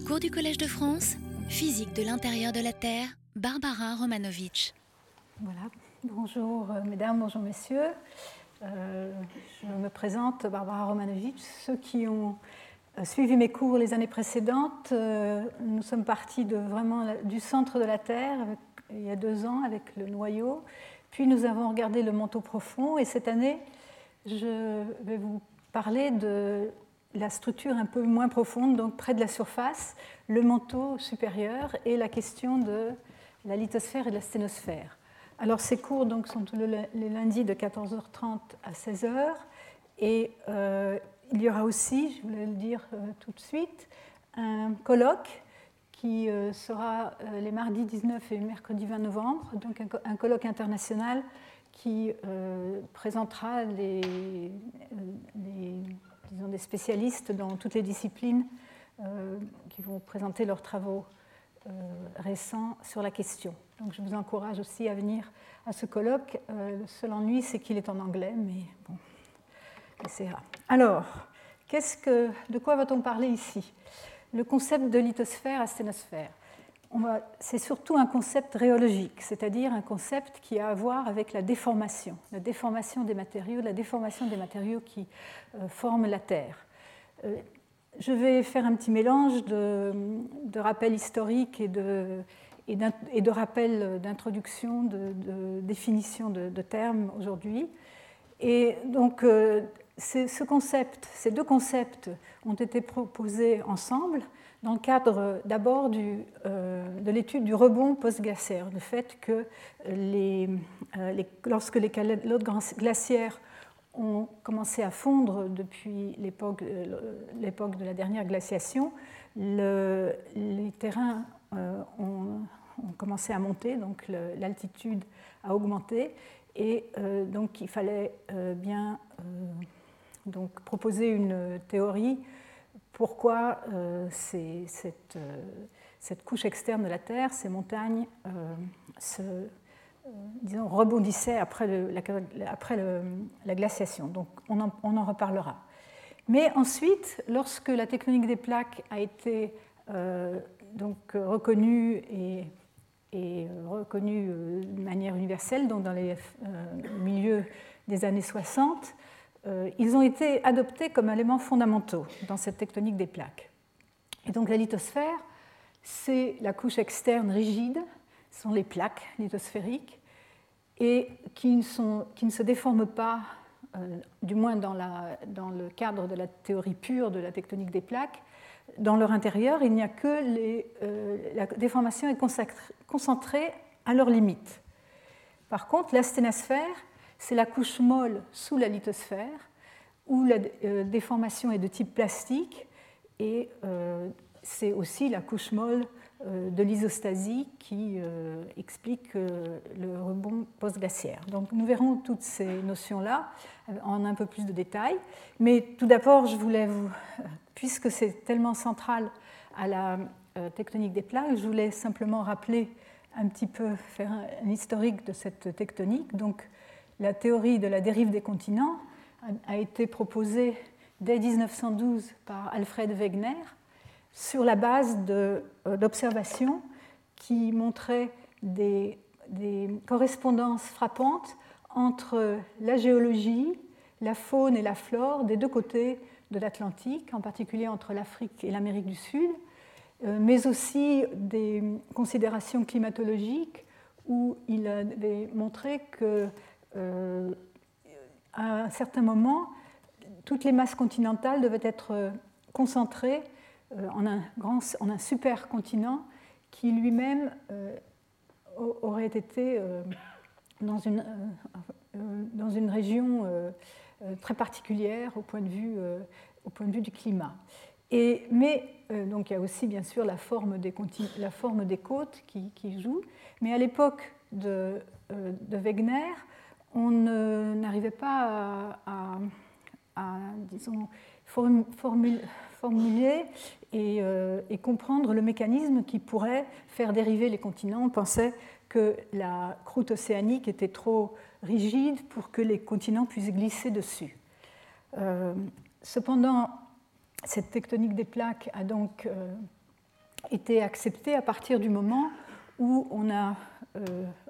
Cours du Collège de France, physique de l'intérieur de la Terre, Barbara Romanovitch. Voilà, bonjour euh, mesdames, bonjour messieurs. Euh, je me présente, Barbara Romanovitch. Ceux qui ont euh, suivi mes cours les années précédentes, nous sommes partis de, vraiment du centre de la Terre il y a deux ans avec le noyau. Puis nous avons regardé le manteau profond et cette année, je vais vous parler de la structure un peu moins profonde, donc près de la surface, le manteau supérieur et la question de la lithosphère et de la sténosphère. Alors ces cours donc, sont les lundis de 14h30 à 16h et euh, il y aura aussi, je voulais le dire euh, tout de suite, un colloque qui euh, sera les mardis 19 et mercredi 20 novembre, donc un, colloque international qui présentera les, les disons, des spécialistes dans toutes les disciplines euh, qui vont présenter leurs travaux euh, récents sur la question. Donc je vous encourage aussi à venir à ce colloque. Euh, le seul ennui, c'est qu'il est en anglais, mais bon, essaiera. Alors, de quoi va-t-on parler ici? Le concept de lithosphère à sténosphère c'est surtout un concept rhéologique, c'est-à-dire un concept qui a à voir avec la déformation, la déformation des matériaux, la déformation des matériaux qui euh, forment la Terre. Euh, je vais faire un petit mélange de, rappels historiques et de, et, de rappels d'introduction, de, définition de, termes aujourd'hui. Et donc, euh, ce concept, ces deux concepts ont été proposés ensemble dans le cadre d'abord euh, de l'étude du rebond post-glaciaire, le fait que euh, lorsque les calottes glaciaires ont commencé à fondre depuis l'époque euh, de la dernière glaciation, le, les terrains ont, commencé à monter, donc l'altitude a augmenté, et donc il fallait bien proposer une théorie pourquoi euh, cette, euh, cette, couche externe de la Terre, ces montagnes, euh, se, rebondissaient après, la, glaciation? Donc on en, reparlera. Mais ensuite, lorsque la tectonique des plaques a été donc, reconnue et, et reconnue de manière universelle, donc dans les milieux des années 60, euh, ils ont été adoptés comme éléments fondamentaux dans cette tectonique des plaques. Et donc la lithosphère, c'est la couche externe rigide, ce sont les plaques lithosphériques, et qui ne, se déforment pas, euh, du moins dans, le cadre de la théorie pure de la tectonique des plaques. Dans leur intérieur, il n'y a que euh, la déformation est concentrée à leurs limites. Par contre, la sténosphère, c'est la couche molle sous la lithosphère, où la euh, déformation est de type plastique, et euh, c'est aussi la couche molle euh, de l'isostasie qui explique le rebond post-glaciaire. Donc nous verrons toutes ces notions-là en un peu plus de détails. Mais tout d'abord, je voulais puisque c'est tellement central à la tectonique des plaques, je voulais simplement rappeler un petit peu, faire un historique de cette tectonique. La théorie de la dérive des continents a été proposée dès 1912 par Alfred Wegener sur la base euh, d'observations qui montraient des, correspondances frappantes entre la géologie, la faune et la flore des deux côtés de l'Atlantique, en particulier entre l'Afrique et l'Amérique du Sud, euh, mais aussi des considérations climatologiques où il avait montré que à un certain moment, toutes les masses continentales devaient être euh, concentrées euh, en un, grand, en un supercontinent qui lui-même aurait été dans une, dans une région très particulière au point de vue, au point de vue du climat. Et, mais donc il y a aussi bien sûr la forme des, la forme des côtes qui, joue. Mais à l'époque de Wegener, on n'arrivait pas à, disons, formuler euh, et, comprendre le mécanisme qui pourrait faire dériver les continents. On pensait que la croûte océanique était trop rigide pour que les continents puissent glisser dessus. Euh, cependant, cette tectonique des plaques a donc euh, été accepté à partir du moment où on a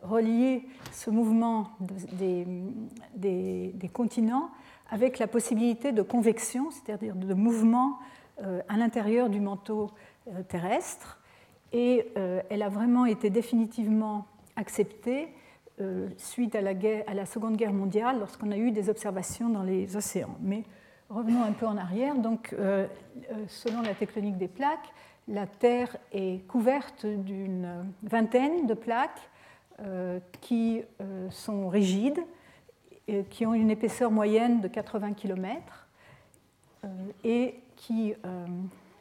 relié ce mouvement des, continents avec la possibilité de convection, c'est-à-dire de mouvement à l'intérieur du manteau terrestre. Et elle a vraiment été définitivement acceptée euh, suite à la, à la, Seconde Guerre mondiale, lorsqu'on a eu des observations dans les océans. Mais revenons un peu en arrière. Donc, euh, euh, selon la tectonique des plaques, la Terre est couverte d'une vingtaine de plaques qui sont rigides, qui ont une épaisseur moyenne de 80 km et qui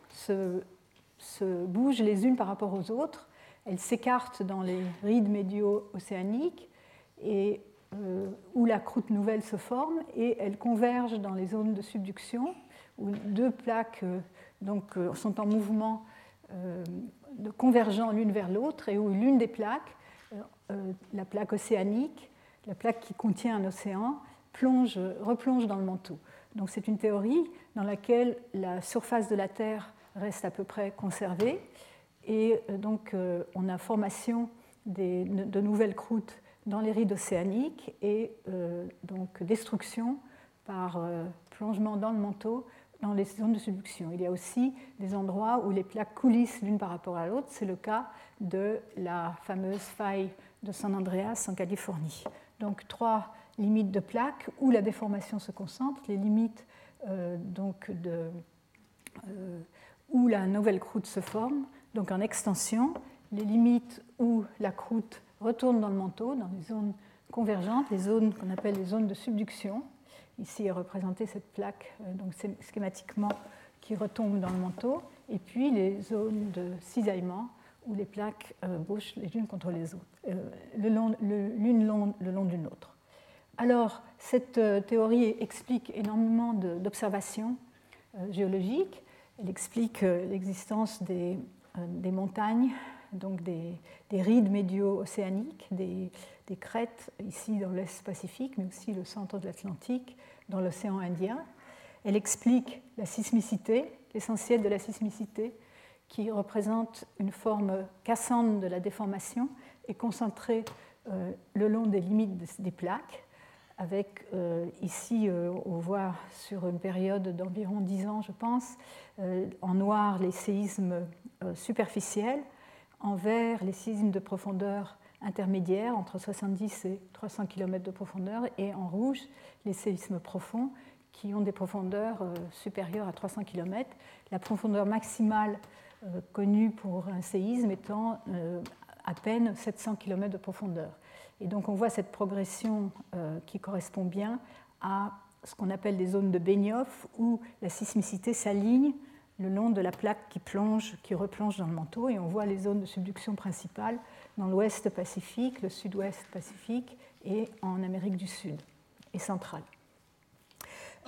se, bougent les unes par rapport aux autres. Elles s'écartent dans les rides médio océaniques et, euh, où la croûte nouvelle se forme et elles convergent dans les zones de subduction où deux plaques euh, donc, euh, sont en mouvement convergent l'une vers l'autre et où l'une des plaques, la plaque océanique, la plaque qui contient un océan, plonge, replonge dans le manteau. Donc c'est une théorie dans laquelle la surface de la Terre reste à peu près conservée et euh, donc, euh, on a formation de nouvelles croûtes dans les rides océaniques et euh, donc destruction par plongement dans le manteau dans les zones de subduction. Il y a aussi des endroits où les plaques coulissent l'une par rapport à l'autre. C'est le cas de la fameuse faille de San Andreas en Californie. Donc trois limites de plaques où la déformation se concentre, les limites donc de, où la nouvelle croûte se forme, donc en extension, les limites où la croûte retourne dans le manteau, dans les zones convergentes, les zones qu'on appelle les zones de subduction. Ici est représentée cette plaque, euh, donc schématiquement, qui retombe dans le manteau, et puis les zones de cisaillement où les plaques euh, bougent les unes contre les autres, euh, l'une le long d'une autre. Alors, cette théorie explique énormément d'observations géologiques. Elle explique l'existence des des montagnes, donc des, rides médio-océaniques, des, crêtes ici dans l'Est Pacifique, mais aussi le centre de l'Atlantique, dans l'océan Indien. Elle explique la sismicité, l'essentiel de la sismicité, qui représente une forme cassante de la déformation et concentrée euh, le long des limites des plaques, avec euh, ici, on voit sur une période d'environ 10 ans, je pense, en noir les séismes euh, superficielles, en vert les séismes de profondeur intermédiaire, entre 70 et 300 km de profondeur, et en rouge les séismes profonds qui ont des profondeurs euh, supérieures à 300 km. La profondeur maximale euh, connue pour un séisme étant à peine 700 km de profondeur. Et donc on voit cette progression qui correspond bien à ce qu'on appelle des zones de Benioff, où la sismicité s'aligne le long de la plaque qui plonge, qui replonge dans le manteau, et on voit les zones de subduction principales dans l'ouest Pacifique, le sud-ouest Pacifique et en Amérique du Sud et centrale.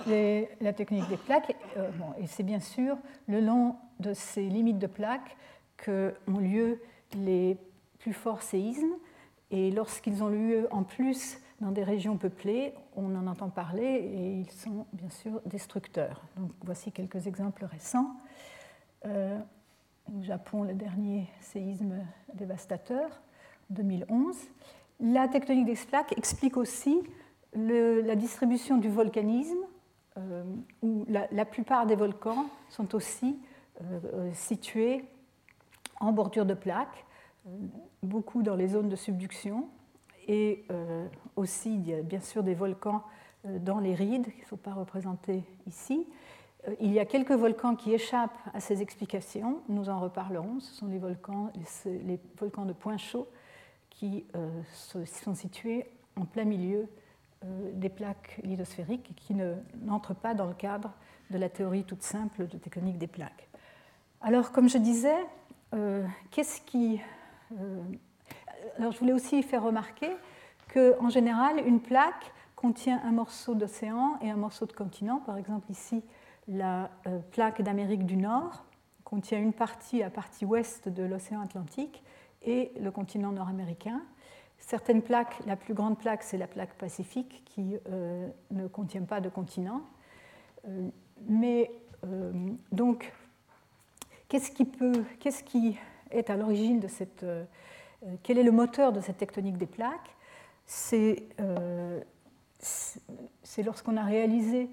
la technique des plaques, euh, et c'est bien sûr le long de ces limites de plaques que ont lieu les plus forts séismes, et lorsqu'ils ont lieu en plus dans des régions peuplées, on en entend parler et ils sont bien sûr destructeurs. Donc voici quelques exemples récents. Euh, au Japon, le dernier séisme dévastateur, 2011. La tectonique des plaques explique aussi la distribution du volcanisme, euh, où la, plupart des volcans sont aussi euh, situés en bordure de plaques, beaucoup dans les zones de subduction, et aussi il y a bien sûr des volcans dans les rides qui ne sont pas représentés ici, euh, il y a quelques volcans qui échappent à ces explications, nous en reparlerons, ce sont les volcans, de Point Chaud qui euh, sont situés en plein milieu euh, des plaques lithosphériques et qui n'entrent pas dans le cadre de la théorie toute simple de tectonique des plaques. Alors, comme je disais, qu'est-ce qui. alors, je voulais aussi faire remarquer qu'en général, une plaque contient un morceau d'océan et un morceau de continent. Par exemple, ici, la euh, plaque d'Amérique du Nord contient une partie, la partie ouest de l'océan Atlantique et le continent nord-américain. Certaines plaques, la plus grande plaque, c'est la plaque pacifique qui euh, ne contient pas de continent. Euh, mais donc, qu'est-ce qui, peut, qu'est-ce qui est à l'origine de cette... quel est le moteur de cette tectonique des plaques? C'est, c'est lorsqu'on a réalisé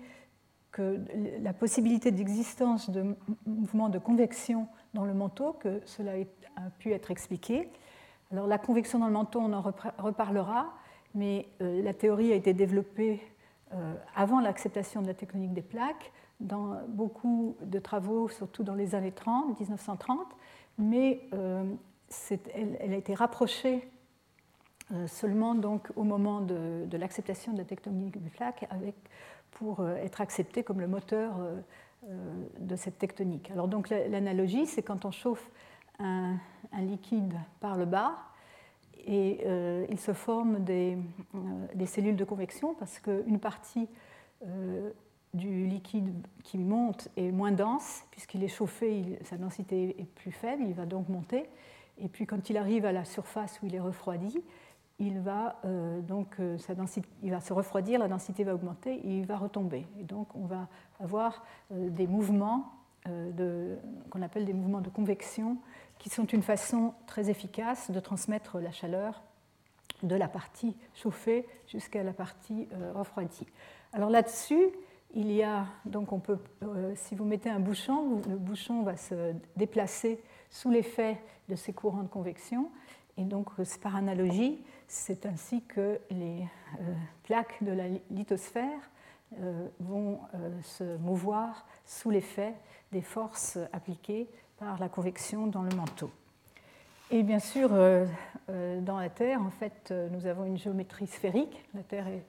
que la possibilité d'existence de mouvements de convection dans le manteau que cela a pu être expliqué. Alors la convection dans le manteau, on en reparlera, mais euh, la théorie a été développée euh, avant l'acceptation de la tectonique des plaques, dans beaucoup de travaux, surtout dans les années 30, 1930, mais euh, elle, a été rapprochée seulement donc au moment de, de l'acceptation de la tectonique des plaques avec pour euh, être accepté comme le moteur euh, euh, de cette tectonique. Alors donc l'analogie, c'est quand on chauffe un, liquide par le bas, et il se forme des, des, cellules de convection parce qu'une partie du liquide qui monte est moins dense, puisqu'il est chauffé, sa densité est plus faible, il va donc monter. Et puis quand il arrive à la surface où il est refroidi, il va, euh, donc, euh, il va se refroidir, la densité va augmenter et il va retomber. Et donc on va avoir euh, des mouvements qu'on appelle des mouvements de convection qui sont une façon très efficace de transmettre la chaleur de la partie chauffée jusqu'à la partie refroidie. Alors là-dessus, il y a, donc on peut, si vous mettez un bouchon, le bouchon va se déplacer sous l'effet de ces courants de convection. Et donc, par analogie, c'est ainsi que les euh, plaques de la lithosphère euh, vont euh, se mouvoir sous l'effet des forces appliquées par la convection dans le manteau. Et bien sûr, dans la Terre, en fait, nous avons une géométrie sphérique. La Terre est,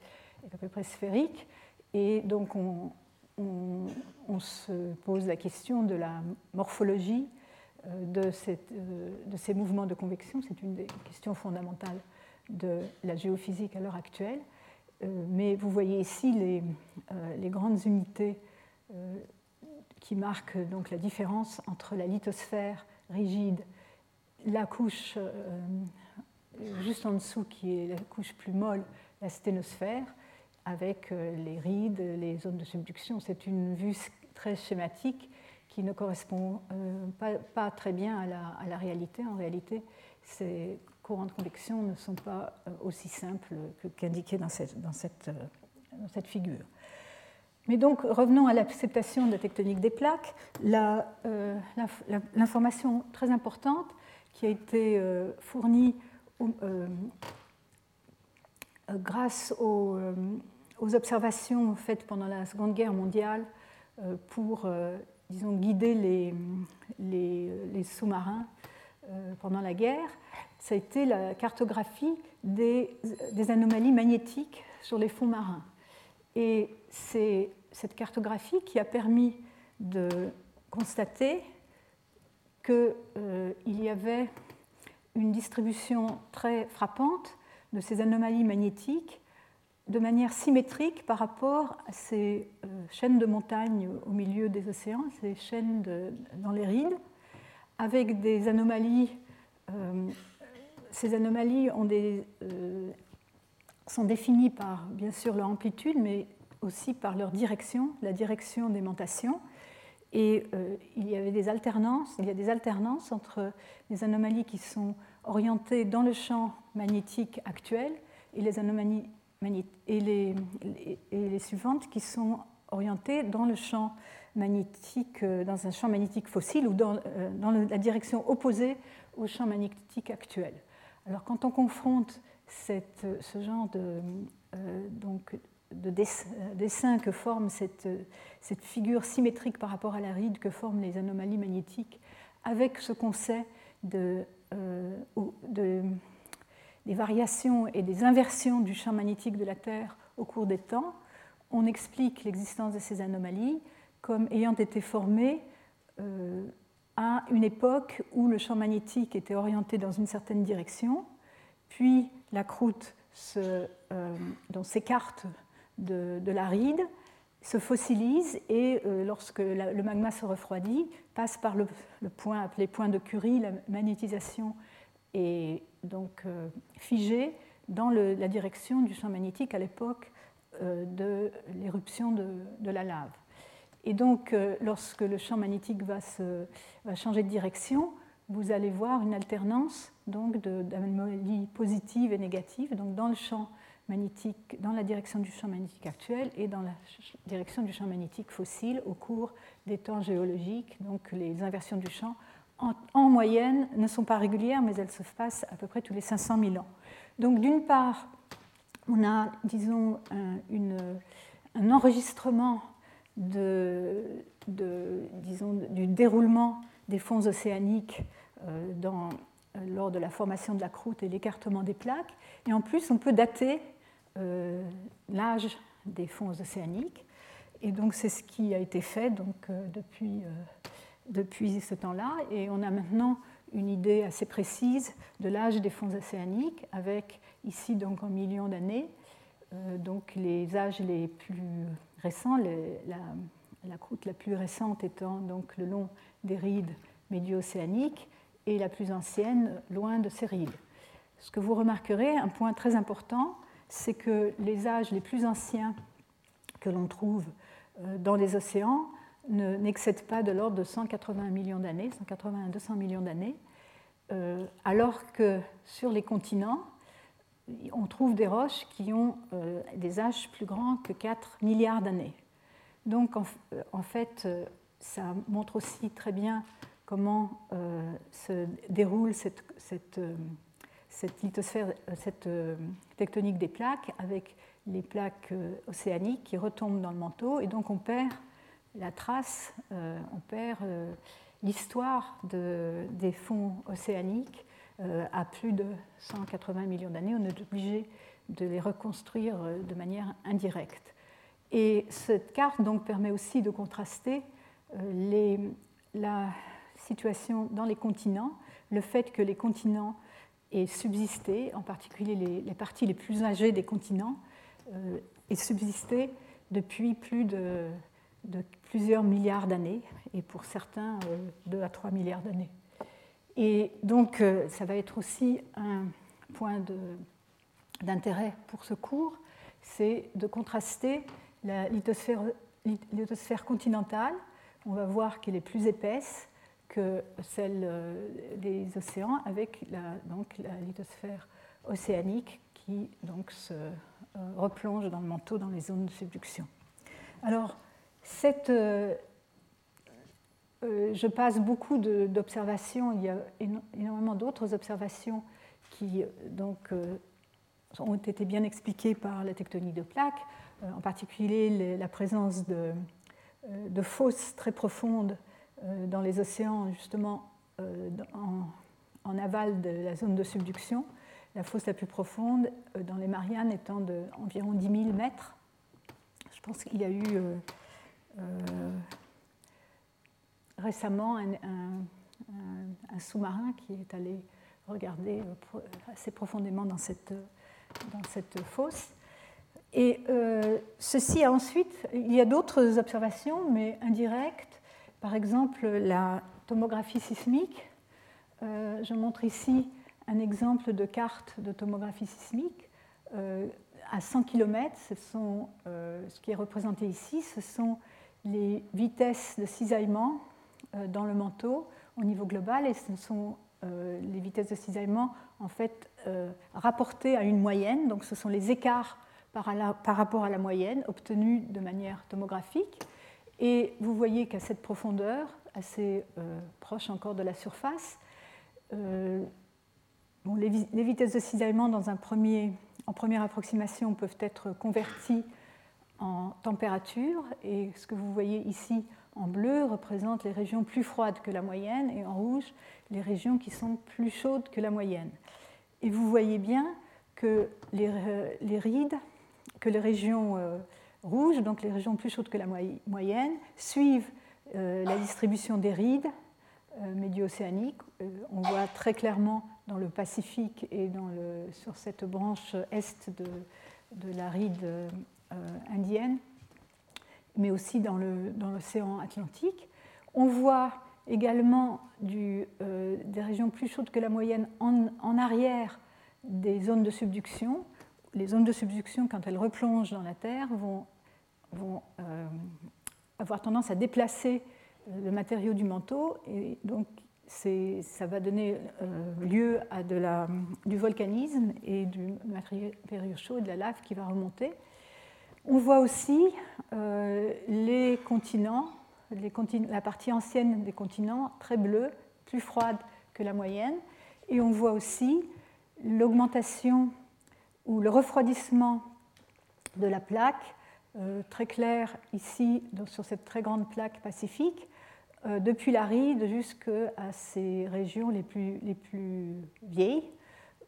à peu près sphérique. Et donc, on, on, se pose la question de la morphologie de, cette, de, ces mouvements de convection. C'est une des questions fondamentales de la géophysique à l'heure actuelle. Euh, mais vous voyez ici les, euh, les grandes unités euh, qui marquent donc la différence entre la lithosphère rigide, la couche juste en dessous qui est la couche plus molle, la sténosphère, avec les rides, les zones de subduction. C'est une vue très schématique qui ne correspond pas, pas, très bien à la, réalité. En réalité, c'est courants de convection ne sont pas euh, aussi simples qu'indiqués euh, dans cette, figure. Mais donc, revenons à l'acceptation de la tectonique des plaques. Euh, l'information très importante qui a été fournie grâce aux, observations faites pendant la Seconde Guerre mondiale pour, disons, guider les, sous-marins pendant la guerre, ça a été la cartographie des, anomalies magnétiques sur les fonds marins. Et c'est cette cartographie qui a permis de constater qu'il euh, y avait une distribution très frappante de ces anomalies magnétiques de manière symétrique par rapport à ces euh, chaînes de montagnes au milieu des océans, ces chaînes dans les rides, avec des anomalies euh, ces anomalies euh, sont définies par, bien sûr, leur amplitude, mais aussi par leur direction, la direction d'aimantation. Et euh, il y avait des alternances, il y a des alternances entre les anomalies qui sont orientées dans le champ magnétique actuel et les anomalies et les, suivantes qui sont orientées dans le champ magnétique, euh, dans un champ magnétique fossile ou dans, dans la direction opposée au champ magnétique actuel. Alors quand on confronte ce genre de, euh, dessin que forme cette, figure symétrique par rapport à la ride que forment les anomalies magnétiques avec ce qu'on sait de, euh, des variations et des inversions du champ magnétique de la Terre au cours des temps, on explique l'existence de ces anomalies comme ayant été formées euh, à une époque où le champ magnétique était orienté dans une certaine direction, puis la croûte euh, s'écarte de, de, la ride, se fossilise et euh, lorsque le magma se refroidit, passe par le, point appelé point de Curie, la magnétisation est donc euh, figée dans la direction du champ magnétique à l'époque de l'éruption de, la lave. Et donc, lorsque le champ magnétique va changer de direction, vous allez voir une alternance donc d'anomalies positives et négatives donc dans le champ magnétique, dans la direction du champ magnétique actuel et dans la direction du champ magnétique fossile au cours des temps géologiques. Donc les inversions du champ, en, moyenne, ne sont pas régulières, mais elles se passent à peu près tous les 500 000 ans. Donc d'une part, on a, disons, un, enregistrement du déroulement des fonds océaniques euh, euh, lors de la formation de la croûte et l'écartement des plaques. Et en plus, on peut dater euh, l'âge des fonds océaniques. Et donc, c'est ce qui a été fait depuis, depuis ce temps-là. Et on a maintenant une idée assez précise de l'âge des fonds océaniques, avec ici, donc en millions d'années, donc les âges les plus récents, la, la, croûte la plus récente étant donc le long des rides médio-océaniques, et la plus ancienne loin de ces rides. Ce que vous remarquerez, un point très important, c'est que les âges les plus anciens que l'on trouve euh, dans les océans n'excèdent pas de l'ordre de 180 millions d'années, 180 à 200 millions d'années, euh, alors que sur les continents, on trouve des roches qui ont euh, des âges plus grands que 4 milliards d'années. Donc en, fait, ça montre aussi très bien comment euh, se déroule cette, cette, euh, lithosphère, euh, cette tectonique des plaques avec les plaques océaniques qui retombent dans le manteau et donc on perd la trace, on perd l'histoire de, des fonds océaniques à plus de 180 millions d'années. On est obligé de les reconstruire de manière indirecte. Et cette carte donc permet aussi de contraster la, situation dans les continents, le fait que les continents aient subsisté, en particulier les, parties les plus âgées des continents, euh, aient subsisté depuis plus de, plusieurs milliards d'années, et pour certains, euh, 2 à 3 milliards d'années. Et donc, euh, ça va être aussi un point d'intérêt pour ce cours, c'est de contraster la lithosphère, lithosphère continentale, on va voir qu'elle est plus épaisse, que celle euh, des océans avec la, donc, la lithosphère océanique qui donc, se euh, replonge dans le manteau dans les zones de subduction. Alors, cette, euh, je passe beaucoup d'observations, il y a énormément d'autres observations qui donc, ont été bien expliquées par la tectonique de plaques, en particulier la présence de, de fosses très profondes euh, dans les océans, justement, euh, en, aval de la zone de subduction, la fosse la plus profonde euh, dans les Mariannes étant d'environ 10 000 mètres. Je pense qu'il y a eu récemment un, sous-marin qui est allé regarder assez profondément dans cette, dans cette fosse. Et ceci a ensuite, il y a d'autres observations, mais indirectes, par exemple, la tomographie sismique. Euh, je montre ici un exemple de carte de tomographie sismique. Euh, à 100 km, euh, ce qui est représenté ici, ce sont les vitesses de cisaillement dans le manteau au niveau global et ce sont les vitesses de cisaillement en fait rapportées à une moyenne. Donc ce sont les écarts par, rapport à la moyenne obtenus de manière tomographique. Et vous voyez qu'à cette profondeur, assez euh, proche encore de la surface, euh, les, vitesses de cisaillement dans un premier, en première approximation peuvent être converties en température. Et ce que vous voyez ici en bleu représente les régions plus froides que la moyenne et en rouge les régions qui sont plus chaudes que la moyenne. Et vous voyez bien que les, les rides, que les régions euh, rouges, donc les régions plus chaudes que la moyenne, suivent euh, la distribution des rides euh, médio-océaniques. Euh, on voit très clairement dans le Pacifique et dans le, sur cette branche est de la ride indienne, mais aussi dans l'océan Atlantique. On voit également du, des régions plus chaudes que la moyenne en, arrière des zones de subduction, les zones de subduction, quand elles replongent dans la Terre, vont, euh, avoir tendance à déplacer le matériau du manteau et donc ça va donner lieu à du volcanisme et du matériau chaud et de la lave qui va remonter. On voit aussi les continents, la partie ancienne des continents, très bleus, plus froide que la moyenne, et on voit aussi l'augmentation ou le refroidissement de la plaque, euh, très clair ici sur cette très grande plaque pacifique, euh, depuis l'aride jusqu'à ces régions les plus, les plus vieilles,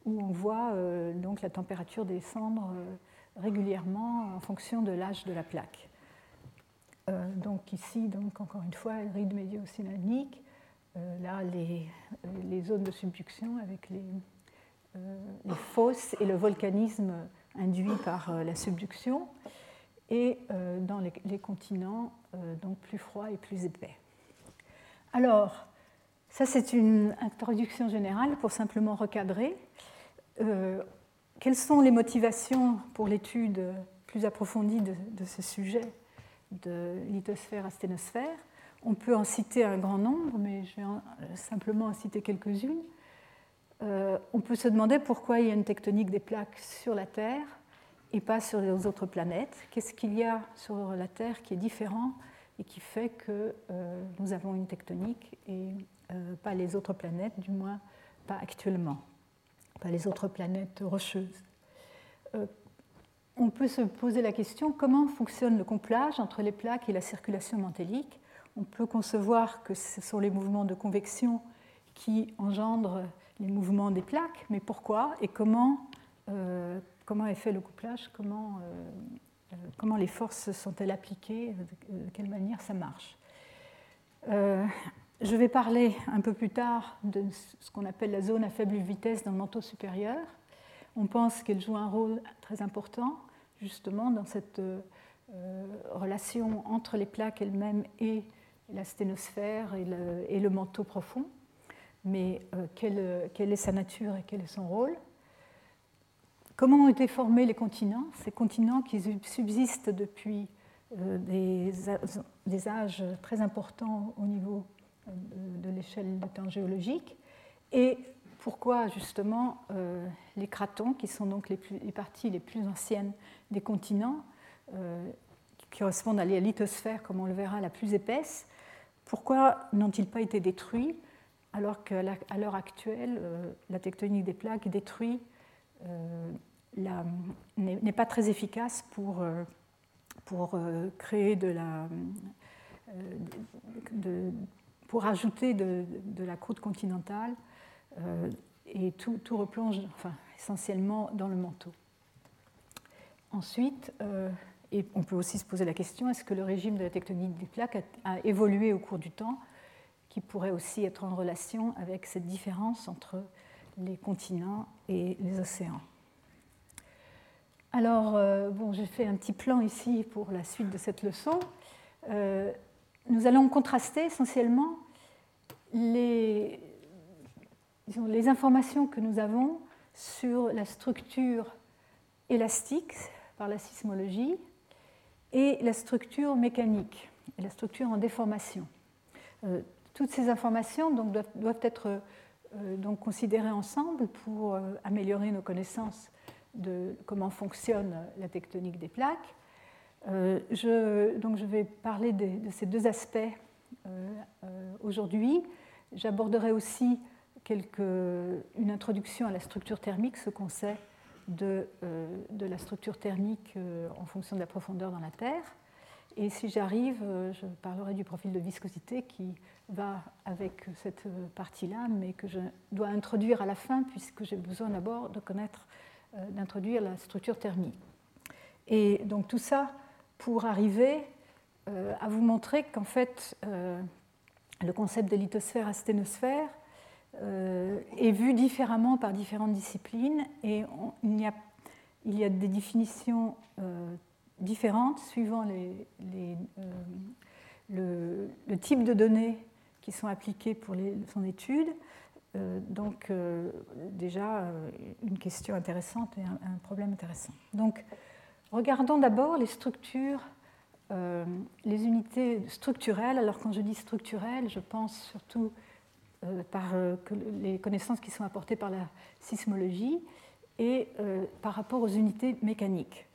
où on voit euh, donc la température descendre régulièrement en fonction de l'âge de la plaque. donc ici, donc, encore une fois, ride médio-océanique, là les, zones de subduction avec les, les fosses et le volcanisme induit par euh, la subduction, et euh, dans les, continents euh, donc plus froids et plus épais. Alors, ça c'est une introduction générale pour simplement recadrer. Quelles sont les motivations pour l'étude plus approfondie de, ce sujet de lithosphère à sténosphère? On peut en citer un grand nombre, mais je vais simplement en citer quelques-unes. Euh, on peut se demander pourquoi il y a une tectonique des plaques sur la Terre et pas sur les autres planètes. Qu'est-ce qu'il y a sur la Terre qui est différent et qui fait que euh, nous avons une tectonique et euh, pas les autres planètes, du moins pas actuellement, les autres planètes rocheuses. on peut se poser la question comment fonctionne le couplage entre les plaques et la circulation mantélique. On peut concevoir que ce sont les mouvements de convection qui engendrent les mouvements des plaques, mais pourquoi et comment, euh, comment est fait le couplage, euh, euh, comment les forces sont-elles appliquées, de, quelle manière ça marche? Je vais parler un peu plus tard de ce qu'on appelle la zone à faible vitesse dans le manteau supérieur. On pense qu'elle joue un rôle très important justement dans cette relation entre les plaques elles-mêmes et la sténosphère et le, et le manteau profond. Mais euh, quelle, quelle, est sa nature et quel est son rôle? Comment ont été formés les continents? Ces continents qui subsistent depuis euh, des, des, âges très importants au niveau euh, de, l'échelle de temps géologique et pourquoi justement les cratons, qui sont donc les, parties les plus anciennes des continents, qui correspondent à la lithosphère, comme on le verra, la plus épaisse, pourquoi n'ont-ils pas été détruits alors qu'à l'heure actuelle, euh, la tectonique des plaques détruit, euh, n'est pas très efficace pour, euh, pour créer de la. Pour ajouter de, la croûte continentale et tout, replonge enfin, essentiellement dans le manteau. Ensuite, et on peut aussi se poser la question est-ce que le régime de la tectonique des plaques a évolué au cours du temps qui pourrait aussi être en relation avec cette différence entre les continents et les océans? Alors, euh, bon, j'ai fait un petit plan ici pour la suite de cette leçon. Euh, nous allons contraster essentiellement les, informations que nous avons sur la structure élastique par la sismologie et la structure mécanique la structure en déformation. Euh, toutes ces informations doivent, être euh, considérées ensemble pour euh, améliorer nos connaissances de comment fonctionne la tectonique des plaques. Je, donc je vais parler de, ces deux aspects aujourd'hui. J'aborderai aussi une introduction à la structure thermique, ce qu'on sait de, de, la structure thermique en fonction de la profondeur dans la Terre. Et si j'arrive, je parlerai du profil de viscosité qui va avec cette partie-là, mais que je dois introduire à la fin, puisque j'ai besoin d'abord de connaître, euh, d'introduire la structure thermique. Et donc tout ça pour arriver euh, à vous montrer qu'en fait, euh, le concept de lithosphère à sténosphère est vu différemment par différentes disciplines et il, y a, des définitions différentes suivant les, le, type de données qui sont appliquées pour son étude. Euh, donc euh, déjà euh, une question intéressante et un, problème intéressant. Donc regardons d'abord les structures les unités structurelles. Alors quand je dis structurelles, je pense surtout par les connaissances qui sont apportées par la sismologie et par rapport aux unités mécaniques.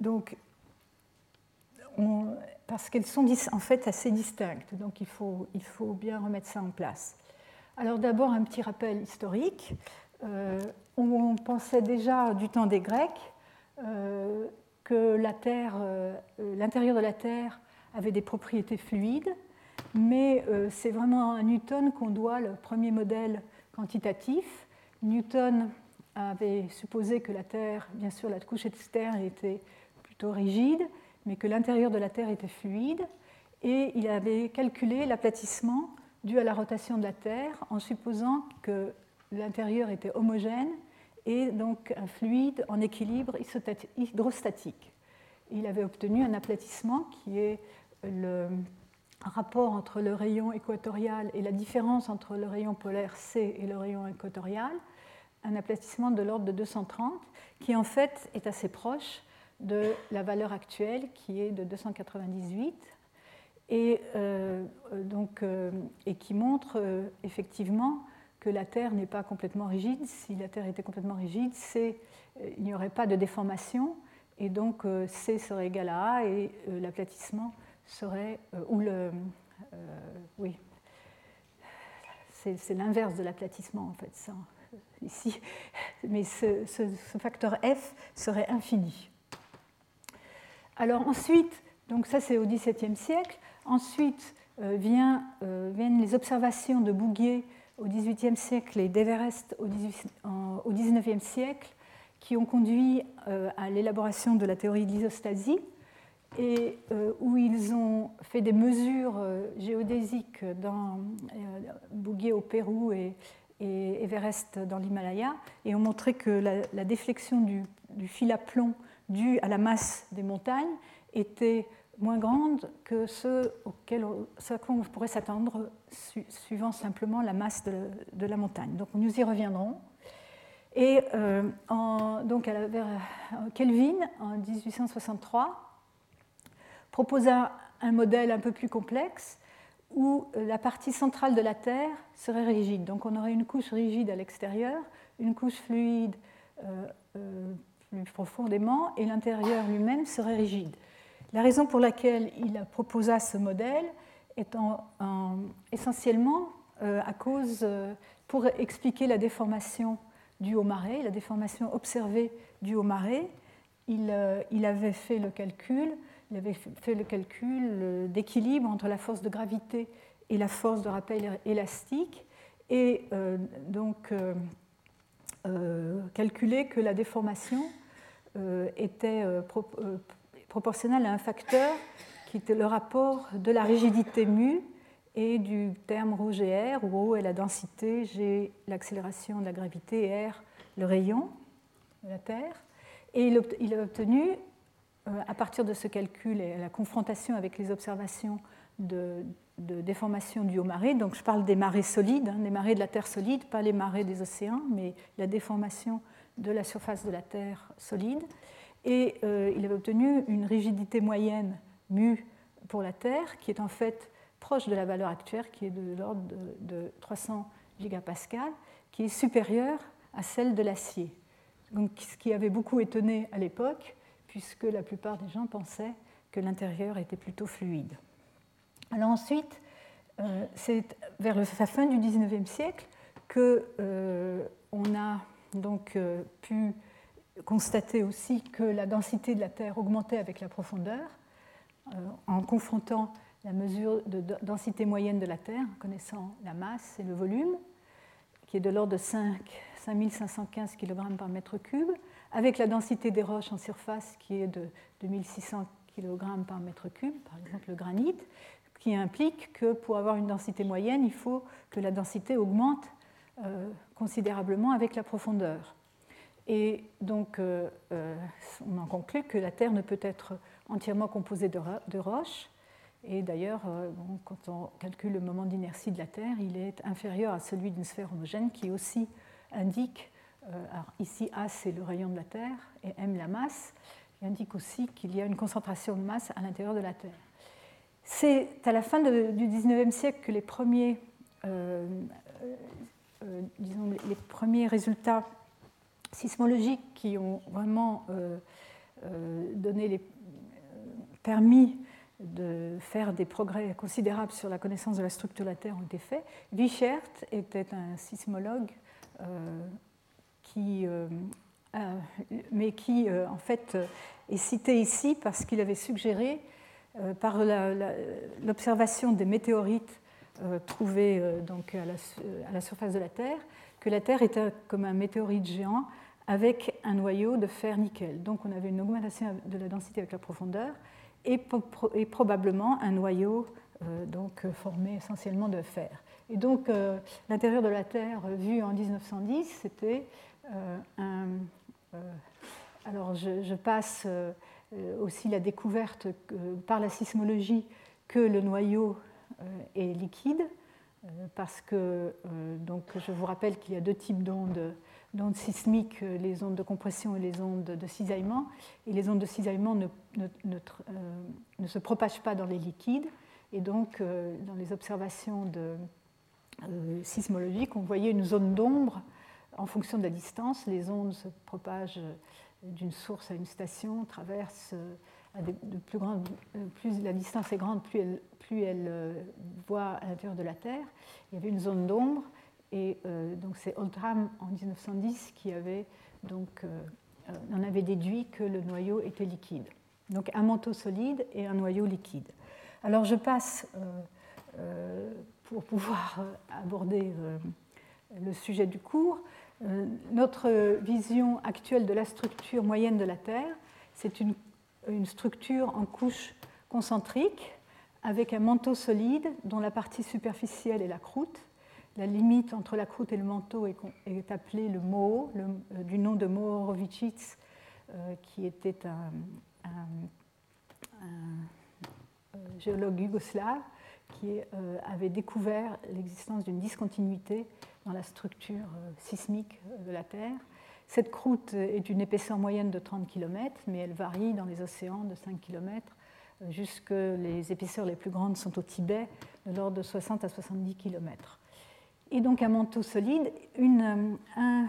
donc, parce qu'elles sont en fait assez distinctes, donc il faut, il faut bien remettre ça en place. Alors d'abord un petit rappel historique. Euh, on pensait déjà du temps des Grecs euh, que Terre, euh, l'intérieur de la Terre avait des propriétés fluides, mais c'est vraiment à Newton qu'on doit le premier modèle quantitatif. Newton avait supposé que la Terre, bien sûr, la couche externe était plutôt rigide, mais que l'intérieur de la Terre était fluide, et il avait calculé l'aplatissement dû à la rotation de la Terre en supposant que l'intérieur était homogène et donc un fluide en équilibre hydrostatique. Il avait obtenu un aplatissement qui est le rapport entre le rayon équatorial et la différence entre le rayon polaire C et le rayon équatorial, un aplatissement de l'ordre de 230, qui en fait est assez proche de la valeur actuelle qui est de 298 et, euh, donc, euh, et qui montre euh, effectivement que la Terre n'est pas complètement rigide. Si la Terre était complètement rigide, il n'y aurait pas de déformation et donc C serait égal à A et l'aplatissement serait, ou le, oui, c'est l'inverse de l'aplatissement en fait, ça, ici, mais ce, facteur F serait infini. Alors ensuite, donc ça c'est au XVIIe siècle, ensuite euh, euh, viennent les observations de Bouguer au XVIIIe siècle et d'Everest au XIXe siècle qui ont conduit euh, à l'élaboration de la théorie de l'isostasie et où ils ont fait des mesures géodésiques dans Bouguer au Pérou et, Everest dans l'Himalaya et ont montré que la, déflexion du fil à plomb due à la masse des montagnes était moins grande que ce, auquel, à quoi on pourrait s'attendre suivant simplement la masse de, la montagne. Donc nous y reviendrons. Et euh, donc vers Kelvin, en 1863, proposa un modèle un peu plus complexe où la partie centrale de la Terre serait rigide. Donc on aurait une couche rigide à l'extérieur, une couche fluide euh, euh, plus profondément, et l'intérieur lui-même serait rigide. La raison pour laquelle il proposa ce modèle est essentiellement euh, à cause, euh, pour expliquer la déformation du haut marais, la déformation observée du haut marais, il, euh, il, avait fait le calcul, il avait fait le calcul d'équilibre entre la force de gravité et la force de rappel élastique, et donc calculé que la déformation était euh, euh, proportionnel à un facteur qui était le rapport de la rigidité mu et du terme ρ GR, où ρ est la densité, G l'accélération de la gravité, R le rayon de la Terre. Et il a obtenu, à partir de ce calcul et à la confrontation avec les observations de, déformation du haut marais, donc je parle des marées solides, hein, des marées de la Terre solide, pas les marées des océans, mais la déformation de la surface de la Terre solide. Et euh, il avait obtenu une rigidité moyenne mu pour la Terre, qui est en fait proche de la valeur actuelle, qui est de l'ordre de, 300 gigapascales, qui est supérieure à celle de l'acier. Donc, ce qui avait beaucoup étonné à l'époque, puisque la plupart des gens pensaient que l'intérieur était plutôt fluide. Alors ensuite, euh, c'est vers la fin du 19e siècle qu'on euh, a donc euh, pu constater aussi que la densité de la Terre augmentait avec la profondeur euh, en confrontant la mesure de densité moyenne de la Terre, en connaissant la masse et le volume, qui est de l'ordre de 5, 5515 kg par mètre cube, avec la densité des roches en surface qui est de 2600 kg par mètre cube, par exemple le granit, qui implique que pour avoir une densité moyenne, il faut que la densité augmente euh, considérablement avec la profondeur. Et donc, euh, euh, on en conclut que la Terre ne peut être entièrement composée de, roches. Et d'ailleurs, quand on calcule le moment d'inertie de la Terre, il est inférieur à celui d'une sphère homogène qui aussi indique, alors ici A c'est le rayon de la Terre et M la masse, et indique aussi qu'il y a une concentration de masse à l'intérieur de la Terre. C'est à la fin du XIXe siècle que les premiers, euh, euh, disons, les premiers résultats sismologiques qui ont vraiment donné les, permis de faire des progrès considérables sur la connaissance de la structure de la Terre ont été faits. Wichert était un sismologue euh, qui, euh, mais qui, euh, en fait, est cité ici parce qu'il avait suggéré, par l'observation des météorites trouvés donc à la, surface de la Terre, que la Terre était comme un météorite géant avec un noyau de fer-nickel. Donc on avait une augmentation de la densité avec la profondeur et, probablement un noyau euh, donc, formé essentiellement de fer. Et donc euh, l'intérieur de la Terre vu en 1910, c'était euh, un... alors je, passe aussi la découverte par la sismologie que le noyau est liquide, parce que donc, je vous rappelle qu'il y a deux types d'ondes d'ondes sismiques, euh, les ondes de compression et les ondes de cisaillement. Et les ondes de cisaillement ne, euh, se propagent pas dans les liquides. Et donc, euh, dans les observations sismologiques, on voyait une zone d'ombre en fonction de la distance. Les ondes se propagent d'une source à une station, traversent de plus la distance est grande, plus elle, elle voit à l'intérieur de la Terre. Il y avait une zone d'ombre et euh, donc c'est Oldham en 1910 qui avait donc, euh, euh, en avait déduit que le noyau était liquide. Donc un manteau solide et un noyau liquide. Alors je passe pour pouvoir aborder le sujet du cours. Notre vision actuelle de la structure moyenne de la Terre, c'est une, une structure en couche concentrique avec un manteau solide dont la partie superficielle est la croûte la limite entre la croûte et le manteau est, appelée le Moho, euh, du nom de Mohorovičić, euh, qui était un, euh, géologue yougoslave qui avait découvert l'existence d'une discontinuité dans la structure sismique de la Terre. Cette croûte est d'une épaisseur moyenne de 30 km, mais elle varie dans les océans de 5 km, jusque les épaisseurs les plus grandes sont au Tibet, de l'ordre de 60 à 70 km et donc un manteau solide, une, un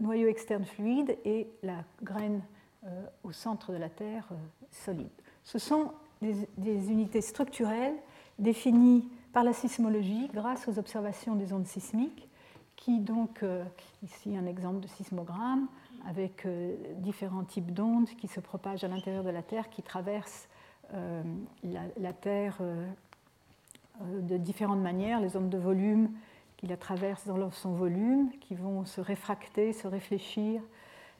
noyau externe fluide et la graine euh, au centre de la Terre euh, solide. Ce sont des, unités structurelles définies par la sismologie grâce aux observations des ondes sismiques, donc, euh, ici un exemple de sismogramme, avec différents types d'ondes qui se propagent à l'intérieur de la Terre, qui traversent la, la, Terre de différentes manières, les ondes de volume, qui la traversent dans son volume, qui vont se réfracter, se réfléchir,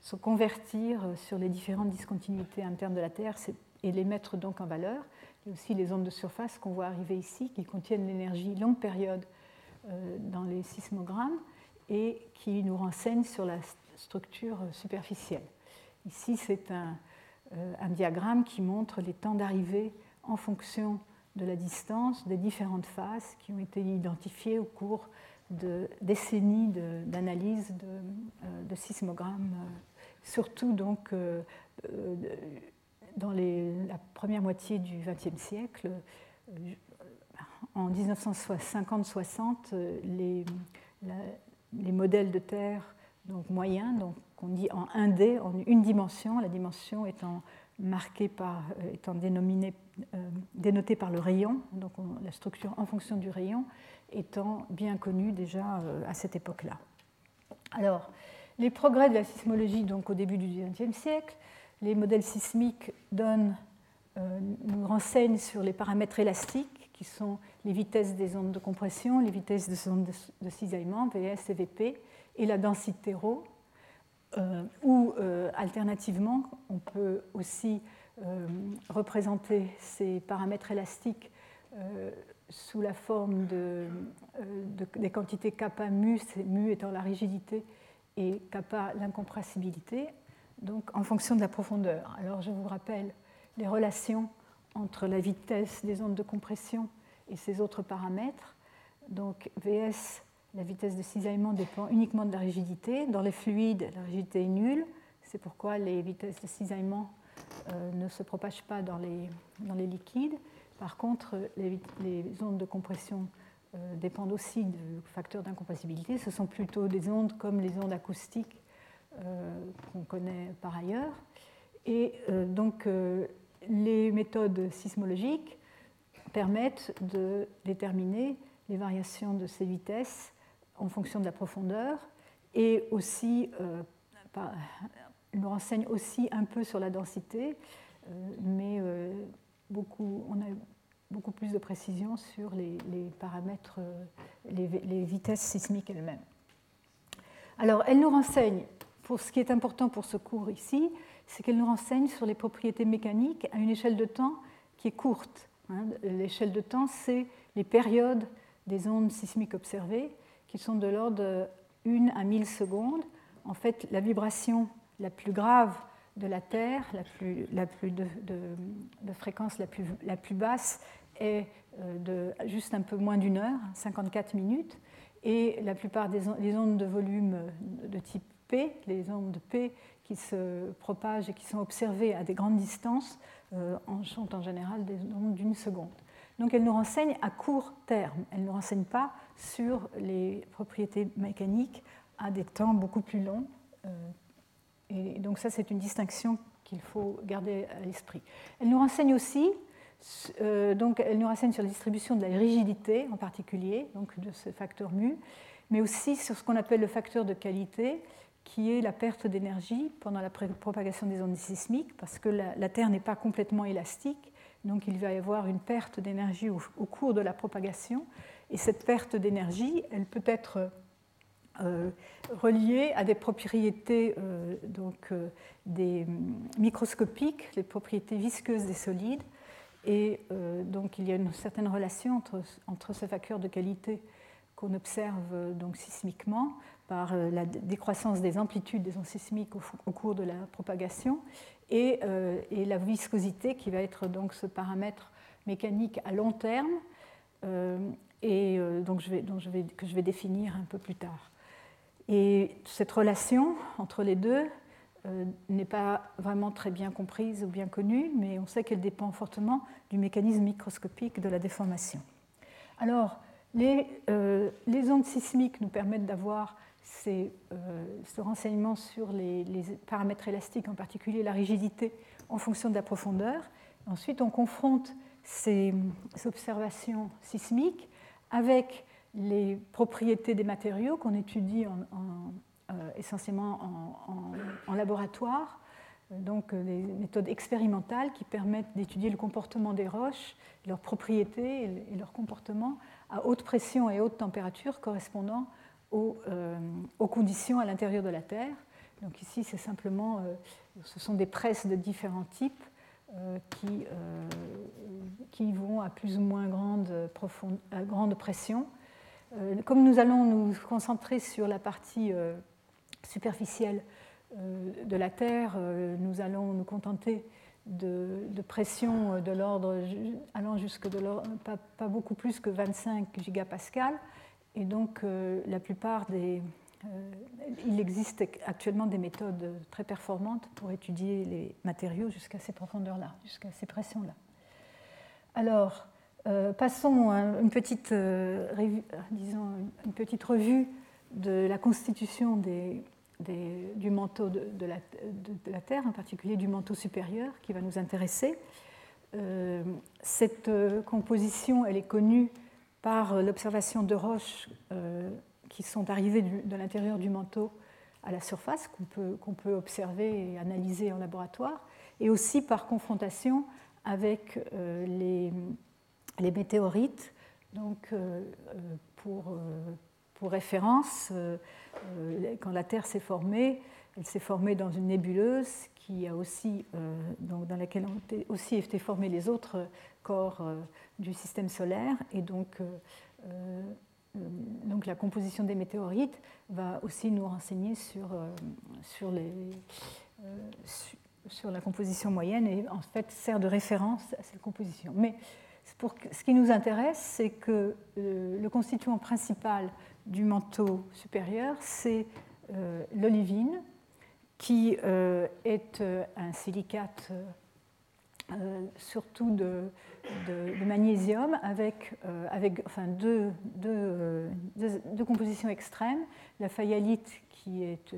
se convertir sur les différentes discontinuités internes de la Terre. Et les mettre donc en valeur. Il y a aussi les ondes de surface qu'on voit arriver ici, qui contiennent l'énergie longue période euh, dans les sismogrammes et qui nous renseignent sur la structure superficielle. Ici, c'est un, euh, un diagramme qui montre les temps d'arrivée en fonction de la distance des différentes phases qui ont été identifiées au cours de décennies d'analyse de, de, sismogrammes, euh, surtout donc euh, euh, dans la première moitié du XXe siècle. En 1950-60, les, les, modèles de Terre donc moyens, donc on dit en 1D, en une dimension, la dimension étant marquée par, étant dénominée, dénotée par le rayon, donc la structure en fonction du rayon, étant bien connu déjà euh, à cette époque-là. Alors, les progrès de la sismologie donc, au début du XXe siècle, les modèles sismiques donnent, euh, nous renseignent sur les paramètres élastiques qui sont les vitesses des ondes de compression, les vitesses des ondes de cisaillement, VS et VP, et la densité ρ, euh, ou alternativement, on peut aussi représenter ces paramètres élastiques sous la forme de, euh, des quantités kappa mu, mu étant la rigidité et kappa l'incompressibilité, donc en fonction de la profondeur. Alors je vous rappelle les relations entre la vitesse des ondes de compression et ces autres paramètres. Donc VS, la vitesse de cisaillement dépend uniquement de la rigidité. Dans les fluides, la rigidité est nulle. C'est pourquoi les vitesses de cisaillement ne se propagent pas dans les, dans les liquides. Par contre, les, ondes de compression dépendent aussi du facteur d'incompatibilité. Ce sont plutôt des ondes comme les ondes acoustiques qu'on connaît par ailleurs. Et donc, les méthodes sismologiques permettent de déterminer les variations de ces vitesses en fonction de la profondeur et aussi euh, nous renseigne aussi un peu sur la densité, euh, mais euh, beaucoup, on a beaucoup plus de précision sur les, paramètres, les, les, vitesses sismiques elles-mêmes. Alors, elle nous renseigne, pour ce qui est important pour ce cours ici, c'est qu'elle nous renseigne sur les propriétés mécaniques à une échelle de temps qui est courte. Hein. L'échelle de temps, c'est les périodes des ondes sismiques observées, qui sont de l'ordre de 1 à 1000 secondes. En fait, la vibration la plus grave de la Terre, la, plus, de, fréquence la plus, basse, est euh, de juste un peu moins d'une heure, 54 minutes, et la plupart des ondes de volume de type P, les ondes de P qui se propagent et qui sont observées à des grandes distances, euh, sont en général des ondes d'une seconde. Donc elle nous renseigne à court terme, elle ne nous renseigne pas sur les propriétés mécaniques à des temps beaucoup plus longs. Euh, et donc ça, c'est une distinction qu'il faut garder à l'esprit. Elle nous renseigne aussi, euh, donc elle nous renseigne sur la distribution de la rigidité en particulier, donc de ce facteur mu, mais aussi sur ce qu'on appelle le facteur de qualité, qui est la perte d'énergie pendant la propagation des ondes sismiques, parce que la, Terre n'est pas complètement élastique, donc il va y avoir une perte d'énergie au, cours de la propagation, et cette perte d'énergie, elle peut être euh, reliée à des propriétés euh, donc, euh, des, microscopiques, les propriétés visqueuses des solides, et donc il y a une certaine relation entre, entre ce facteur de qualité qu'on observe donc sismiquement par euh, la décroissance des amplitudes des ondes sismiques au, cours de la propagation euh, et, la viscosité qui va être donc ce paramètre mécanique à long terme euh, et donc que je vais définir un peu plus tard. Et cette relation entre les deux n'est pas vraiment très bien comprise ou bien connue, mais on sait qu'elle dépend fortement du mécanisme microscopique de la déformation. Alors, les, les ondes sismiques nous permettent d'avoir c'est euh, ce renseignement sur les, paramètres élastiques, en particulier la rigidité en fonction de la profondeur. Ensuite, on confronte ces, observations sismiques avec les propriétés des matériaux qu'on étudie euh, essentiellement en, laboratoire, donc euh, des méthodes expérimentales qui permettent d'étudier le comportement des roches, leurs propriétés et leur comportement à haute pression et haute température correspondant euh, aux, conditions à l'intérieur de la Terre. Donc ici, c'est simplement, euh, ce sont des presses de différents types euh, qui, qui vont à plus ou moins grande, grande pression. comme nous allons nous concentrer sur la partie superficielle de la Terre, nous allons nous contenter de, de pression de l'ordre allant jusque de pas, pas, beaucoup plus que 25 gigapascales. Et donc, euh, la plupart des. Euh, il existe actuellement des méthodes très performantes pour étudier les matériaux jusqu'à ces profondeurs-là, jusqu'à ces pressions-là. Alors, euh, passons à une petite, disons, une petite revue de la constitution du manteau de, la, de, la, Terre, en particulier du manteau supérieur, qui va nous intéresser. cette composition, elle est connue par euh, l'observation de roches euh, qui sont arrivées de l'intérieur du manteau à la surface, qu'on peut, qu'on peut, observer et analyser en laboratoire, et aussi par confrontation avec euh, les, météorites. Donc, pour, pour, référence, quand la Terre s'est formée, elle s'est formée dans une nébuleuse qui a aussi, donc dans laquelle ont aussi été formés les autres corps du système solaire. Et donc, euh, euh, donc la composition des météorites va aussi nous renseigner sur, euh, sur, les, sur la composition moyenne et en fait sert de référence à cette composition. Mais ce qui nous intéresse, c'est que le constituant principal du manteau supérieur, c'est l'olivine. qui est un silicate surtout de, magnésium avec, avec enfin, deux, deux, deux, compositions extrêmes, la fayalite qui est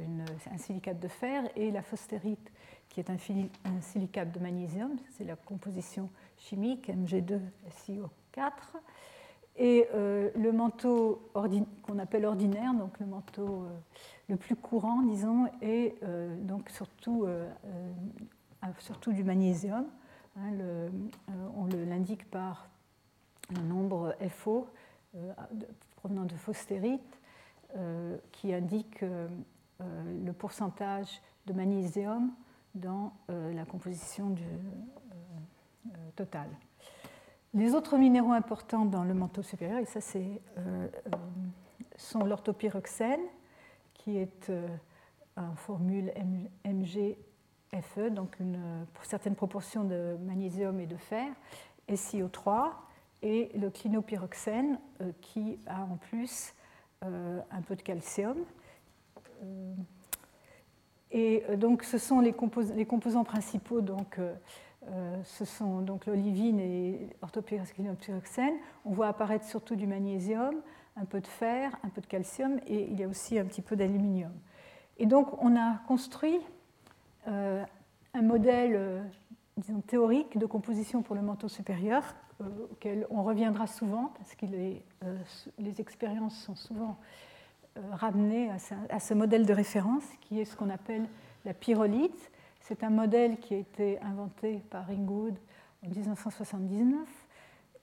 un silicate de fer et la phosphérite qui est un, un silicate de magnésium, c'est la composition chimique Mg2SiO4. Et euh, le manteau qu'on appelle ordinaire, donc le manteau euh, le plus courant, disons, est euh, donc surtout, surtout du magnésium. Hein, on l'indique par un nombre FO provenant de phosphérite qui indique le pourcentage de magnésium dans la composition du, totale. Les autres minéraux importants dans le manteau supérieur, et ça c'est, euh, euh, sont l'orthopyroxène, qui est euh, en formule MgFe, donc une certaine proportion de magnésium et de fer, SiO3, et le clinopyroxène, qui a en plus un peu de calcium. Et donc ce sont les, composants principaux donc, euh, ce sont donc l'olivine et l'orthopyroxène. On voit apparaître surtout du magnésium, un peu de fer, un peu de calcium et il y a aussi un petit peu d'aluminium. Et donc on a construit euh, un modèle euh, disons, théorique de composition pour le manteau supérieur auquel on reviendra souvent parce que les, les expériences sont souvent ramenées à, ce modèle de référence qui est ce qu'on appelle la pyrolite c'est un modèle qui a été inventé par Ringwood en 1979,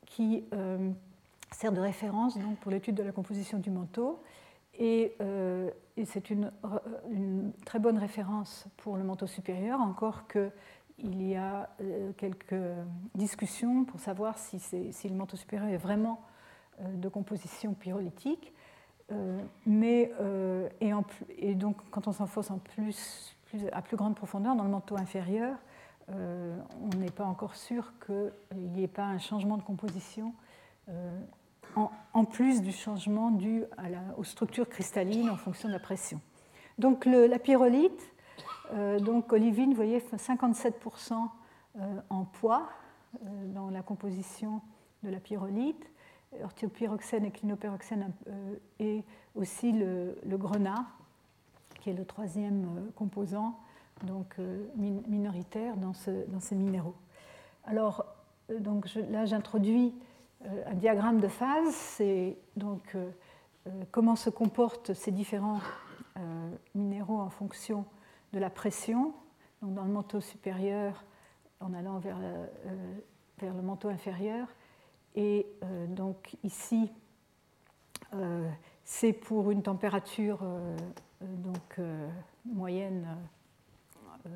qui euh, sert de référence donc, pour l'étude de la composition du manteau. Et, euh, c'est une, très bonne référence pour le manteau supérieur, encore qu'il y a euh, quelques discussions pour savoir si, le manteau supérieur est vraiment de composition pyrolytique. mais, et, et, donc, quand on s'enfonce en plus à plus grande profondeur, dans le manteau inférieur, euh, on n'est pas encore sûr qu'il n'y ait pas un changement de composition euh, en, plus du changement dû aux structures cristallines en fonction de la pression. Donc la pyrolite, euh, donc olivine, vous voyez, 57% en poids dans la composition de la pyrolite, orthopyroxène et clinopyroxène et aussi le, grenat, qui est le troisième euh, composant donc, euh, minoritaire dans, ce, dans, ces minéraux. Alors, euh, donc, là, j'introduis un diagramme de phase, c'est donc comment se comportent ces différents minéraux en fonction de la pression. Donc, dans le manteau supérieur, en allant vers, vers le manteau inférieur. Et donc ici, c'est pour une température euh, donc, euh, moyenne euh,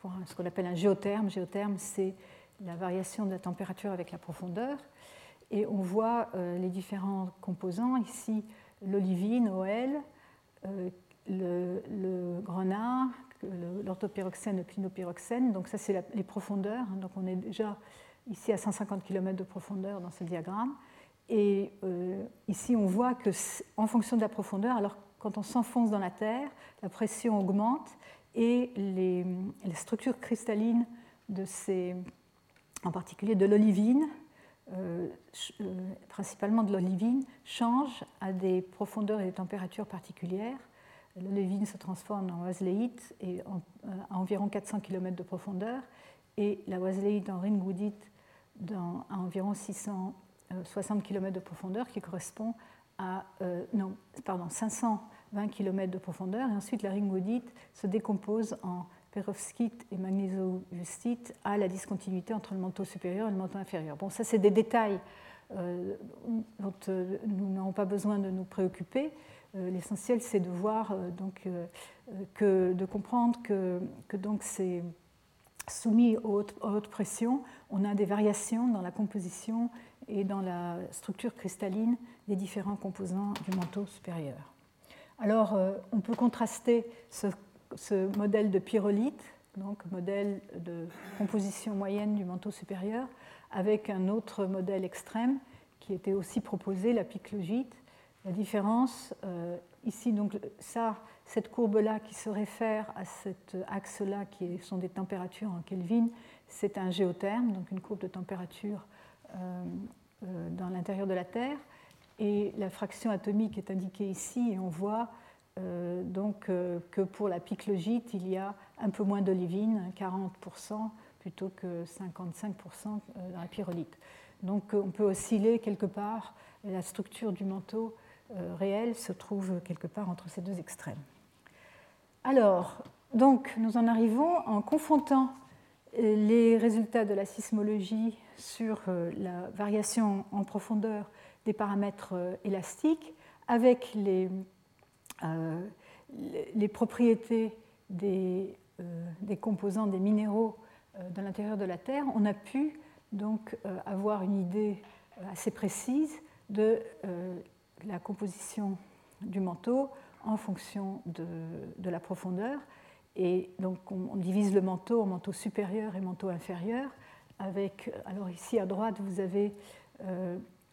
pour ce qu'on appelle un géotherme. Géotherme, c'est la variation de la température avec la profondeur. Et on voit les différents composants, ici l'olivine, OL, le, le grenat, l'orthopyroxène, le clinopyroxène. Donc ça, c'est les profondeurs. Donc on est déjà ici à 150 km de profondeur dans ce diagramme. Et ici, on voit que en fonction de la profondeur, alors quand on s'enfonce dans la Terre, la pression augmente et les, structures cristallines de ces, en particulier de l'olivine, euh, euh, principalement de l'olivine, changent à des profondeurs et des températures particulières. L'olivine se transforme en wazeléite et euh, à environ 400 km de profondeur et la wazeléite en ringwoodite à environ 660 km de profondeur qui correspond à non, pardon, 500 20 km de profondeur. Et ensuite, la ringwoodite se décompose en perovskite et magnésiovustite à la discontinuité entre le manteau supérieur et le manteau inférieur. Bon, ça, c'est des détails euh, dont euh, nous n'avons pas besoin de nous préoccuper. Euh, l'essentiel, c'est de voir, donc, de comprendre que, donc c'est soumis aux hautes, aux hautes pressions, on a des variations dans la composition et dans la structure cristalline des différents composants du manteau supérieur. Alors, on peut contraster ce, modèle de pyrolite, donc modèle de composition moyenne du manteau supérieur, avec un autre modèle extrême qui était aussi proposé, la piclogite, La différence, ici, donc, ça, cette courbe-là qui se réfère à cet axe-là, qui sont des températures en Kelvin, c'est un géotherme, donc une courbe de température dans l'intérieur de la Terre. Et la fraction atomique est indiquée ici, et on voit euh, donc euh, que pour la piclogite, il y a un peu moins d'olivine, 40% plutôt que 55% euh, dans la pyrolite. Donc on peut osciller quelque part, la structure du manteau réel se trouve quelque part entre ces deux extrêmes. Alors, donc nous en arrivons en confrontant les résultats de la sismologie sur la variation en profondeur des paramètres élastiques avec les euh, les propriétés des, euh, des, composants des minéraux euh, dans l'intérieur de la Terre, on a pu donc avoir une idée assez précise de la composition du manteau en fonction de, de la profondeur. Et donc on, divise le manteau en manteau supérieur et manteau inférieur. Avec, alors ici à droite, vous avez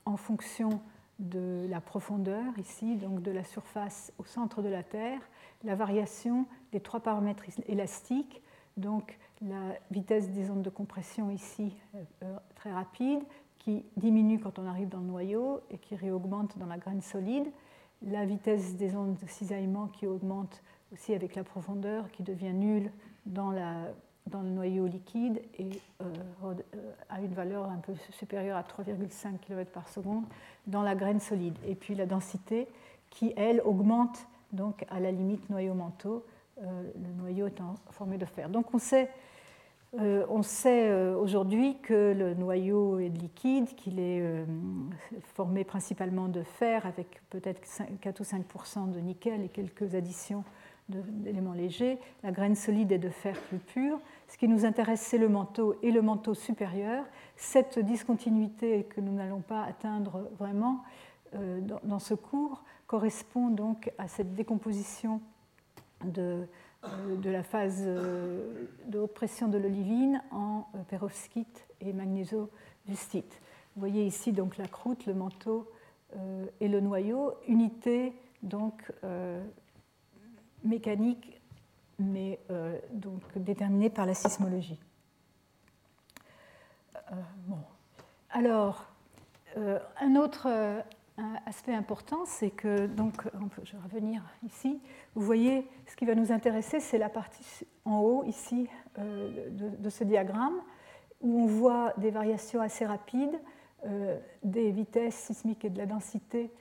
en fonction de la profondeur, ici, donc de la surface au centre de la Terre, la variation des trois paramètres élastiques, donc la vitesse des ondes de compression ici euh, euh, très rapide, qui diminue quand on arrive dans le noyau et qui réaugmente dans la graine solide, la vitesse des ondes de cisaillement qui augmente aussi avec la profondeur, qui devient nulle dans la dans le noyau liquide et euh, euh, à une valeur un peu supérieure à 3,5 km par seconde dans la graine solide. Et puis la densité qui, elle, augmente donc à la limite noyau-manteau, euh, le noyau étant formé de fer. Donc on sait, sait aujourd'hui que le noyau est liquide, qu'il est formé principalement de fer avec peut-être 4 ou 5% de nickel et quelques additions d'éléments légers. La graine solide est de fer plus pur. Ce qui nous intéresse, c'est le manteau et le manteau supérieur. Cette discontinuité que nous n'allons pas atteindre vraiment euh, dans, ce cours correspond donc à cette décomposition de, euh, de la phase euh, de haute pression de l'olivine en perovskite et magnésodustite. Vous voyez ici donc la croûte, le manteau et le noyau, unité donc mécanique, mais euh, donc déterminée par la sismologie. Euh, bon. Alors, euh, un autre aspect important, c'est que, donc, je vais revenir ici, vous voyez, ce qui va nous intéresser, c'est la partie en haut, ici, de, de, ce diagramme, où on voit des variations assez rapides des vitesses sismiques et de la densité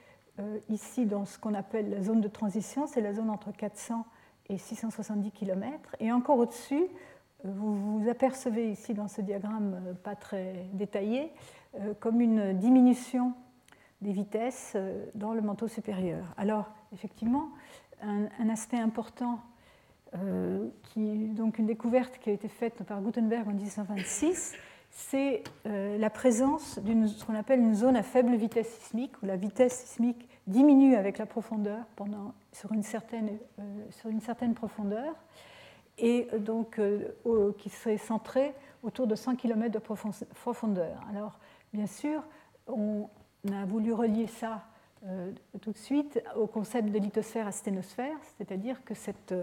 ici dans ce qu'on appelle la zone de transition, c'est la zone entre 400 et 670 km. Et encore au-dessus, euh, vous vous apercevez ici dans ce diagramme euh, pas très détaillé, comme une diminution des vitesses dans le manteau supérieur. Alors, effectivement, un, aspect important, qui, donc une découverte qui a été faite par Gutenberg en 1926, c'est la présence d'une ce qu'on appelle une zone à faible vitesse sismique, où la vitesse sismique diminue avec la profondeur pendant, sur, une certaine, euh, profondeur, et donc euh, qui serait centré autour de 100 km de profondeur. Alors, bien sûr, on a voulu relier ça euh, tout de suite au concept de lithosphère à sténosphère, c'est-à-dire que cette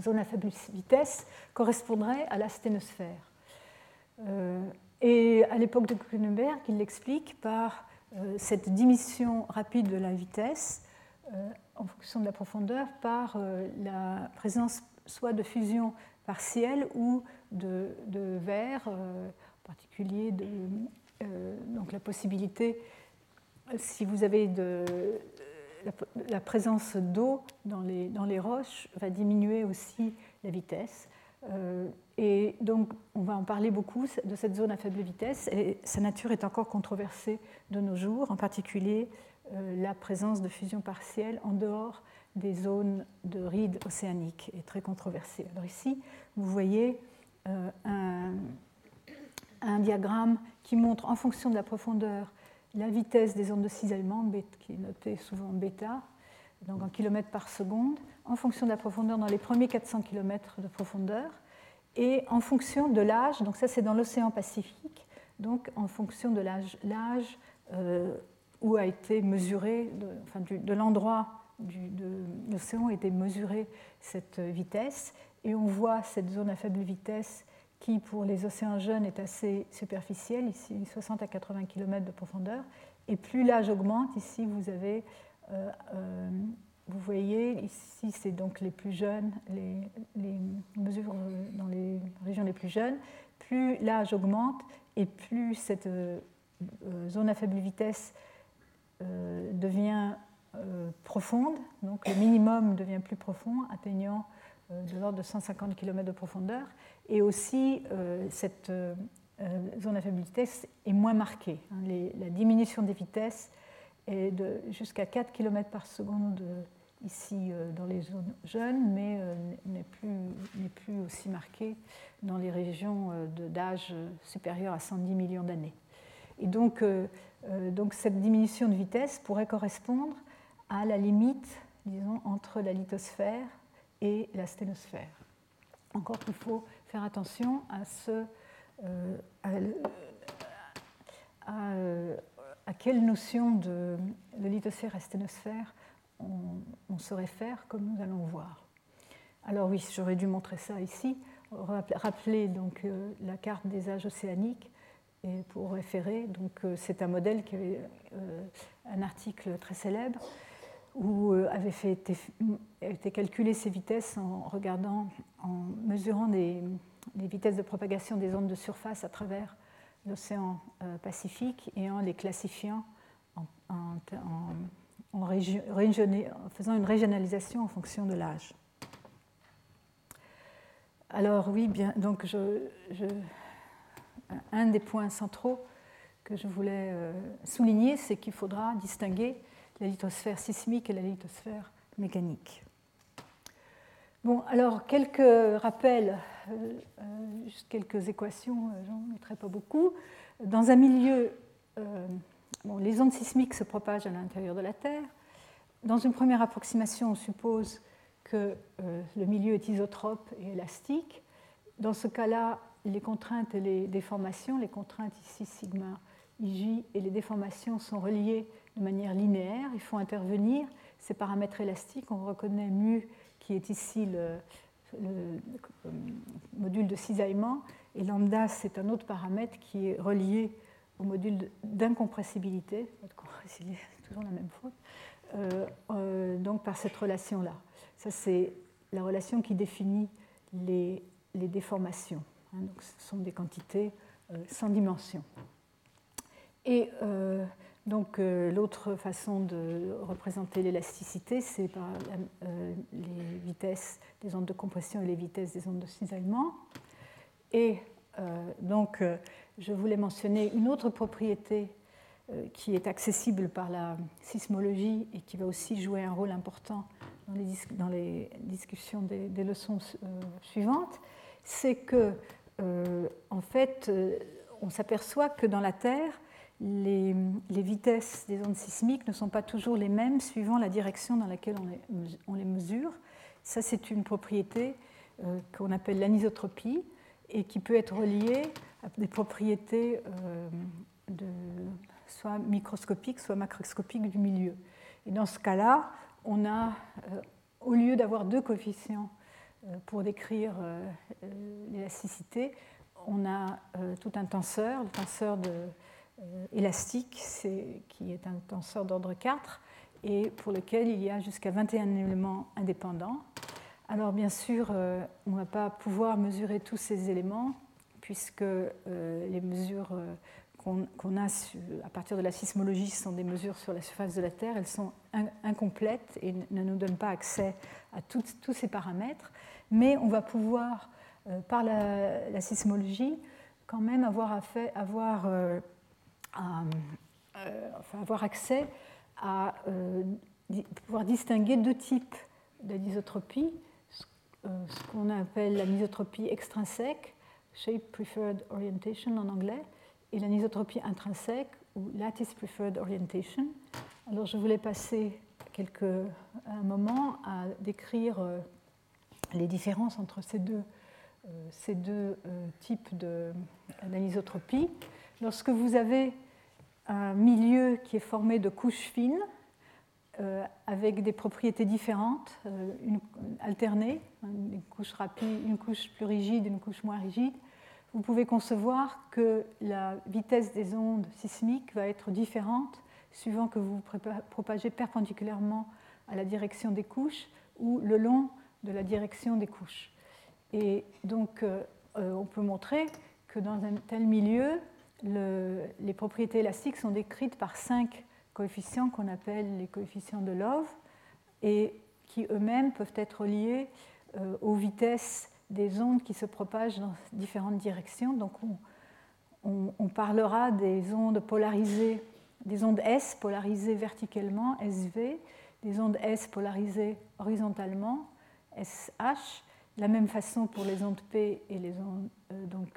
zone à faible vitesse correspondrait à la sténosphère. et à l'époque de Kuhnenberg, il l'explique par euh, cette diminution rapide de la vitesse euh, en fonction de la profondeur par euh, la présence soit de fusion partielle ou de, verre, en particulier donc la possibilité, si vous avez la, présence d'eau dans les, dans les roches, va diminuer aussi la vitesse. Et donc, on va en parler beaucoup de cette zone à faible vitesse, et sa nature est encore controversée de nos jours, en particulier euh, la présence de fusion partielle en dehors des zones de rides océaniques est très controversée. Alors ici, vous voyez euh, un, diagramme qui montre en fonction de la profondeur la vitesse des ondes de cisaillement, qui est notée souvent bêta, donc en kilomètres par seconde, en fonction de la profondeur dans les premiers 400 km de profondeur et en fonction de l'âge, donc ça c'est dans l'océan Pacifique, donc en fonction de l'âge, euh, où a été mesuré, enfin, de l'endroit de l'océan a été mesurée cette vitesse. Et on voit cette zone à faible vitesse qui, pour les océans jeunes, est assez superficielle, ici 60 à 80 km de profondeur. Et plus l'âge augmente, ici vous avez, euh, euh, vous voyez, ici c'est donc les plus jeunes, les, les, mesures dans les régions les plus jeunes. Plus l'âge augmente et plus cette euh, zone à faible vitesse devient profonde, donc le minimum devient plus profond, atteignant de l'ordre de 150 km de profondeur. Et aussi, cette zone à faible vitesse est moins marquée. Hein. la diminution des vitesses est de jusqu'à 4 km par seconde ici euh, dans les zones jeunes, mais euh, n'est plus, plus, aussi marquée dans les régions d'âge supérieur à 110 millions d'années. Et donc, donc, cette diminution de vitesse pourrait correspondre à la limite, disons, entre la lithosphère et la sténosphère. Encore qu'il faut faire attention à ce euh, à, quelle notion de, lithosphère et sténosphère on, se réfère, comme nous allons voir? Alors oui, j'aurais dû montrer ça ici. Rappeler donc euh, la carte des âges océaniques et pour référer. Donc euh, c'est un modèle qui avait un article très célèbre où avait fait, été, été calculé ces vitesses en regardant, en mesurant les vitesses de propagation des ondes de surface à travers l'océan euh, Pacifique et en les classifiant en, en, faisant une régionalisation en fonction de l'âge. Alors oui, bien, donc je, un des points centraux que je voulais euh, souligner, c'est qu'il faudra distinguer la lithosphère sismique et la lithosphère mécanique. Bon, alors quelques rappels, juste quelques équations, euh, j'en mettrai pas beaucoup. Dans un milieu, bon, les ondes sismiques se propagent à l'intérieur de la Terre. Dans une première approximation, on suppose que le milieu est isotrope et élastique. Dans ce cas-là, les contraintes et les déformations, les contraintes ici sigma ij et les déformations sont reliées de manière linéaire. Il faut intervenir ces paramètres élastiques. On reconnaît mu qui est ici le, module de cisaillement, et lambda, c'est un autre paramètre qui est relié au module d'incompressibilité, toujours la même faute, euh, euh, donc par cette relation-là. Ça, c'est la relation qui définit les, déformations. Hein. donc, ce sont des quantités euh, sans dimension. Et donc euh, l'autre façon de représenter l'élasticité, c'est par euh, les vitesses des ondes de compression et les vitesses des ondes de cisaillement. Et euh, donc je voulais mentionner une autre propriété qui est accessible par la sismologie et qui va aussi jouer un rôle important dans les, discussions des, des leçons suivantes, c'est que en fait on s'aperçoit que dans la Terre, les, vitesses des ondes sismiques ne sont pas toujours les mêmes suivant la direction dans laquelle on les, mesure. Ça, c'est une propriété euh, qu'on appelle l'anisotropie et qui peut être reliée à des propriétés euh, de, soit microscopiques, soit macroscopiques du milieu. Et dans ce cas-là, on a, euh, au lieu d'avoir deux coefficients pour décrire l'élasticité, on a tout un tenseur, le tenseur de euh, élastique, qui est un tenseur d'ordre 4, et pour lequel il y a jusqu'à 21 éléments indépendants. Alors bien sûr, euh, on ne va pas pouvoir mesurer tous ces éléments, puisque euh, les mesures qu'on a à partir de la sismologie sont des mesures sur la surface de la Terre, elles sont incomplètes et ne nous donnent pas accès à tous ces paramètres, mais on va pouvoir, par la, sismologie, quand même avoir, à avoir euh, avoir accès à euh, pouvoir distinguer deux types d'anisotropie, euh, ce qu'on appelle l'anisotropie extrinsèque, shape preferred orientation en anglais, et l'anisotropie intrinsèque ou lattice preferred orientation. Alors je voulais passer quelques, un moment à décrire les différences entre ces deux, ces deux types d'anisotropie. Lorsque vous avez un milieu qui est formé de couches fines euh, avec des propriétés différentes, euh, alternées, une couche, rapide, une couche plus rigide, une couche moins rigide, vous pouvez concevoir que la vitesse des ondes sismiques va être différente suivant que vous vous propagez perpendiculairement à la direction des couches ou le long de la direction des couches. Et donc, euh, on peut montrer que dans un tel milieu, les propriétés élastiques sont décrites par cinq coefficients qu'on appelle les coefficients de Love et qui eux-mêmes peuvent être liés euh, aux vitesses des ondes qui se propagent dans différentes directions. Donc on, parlera des ondes polarisées, des ondes S polarisées verticalement, SV, des ondes S polarisées horizontalement, SH, de la même façon pour les ondes P et les ondes euh, donc,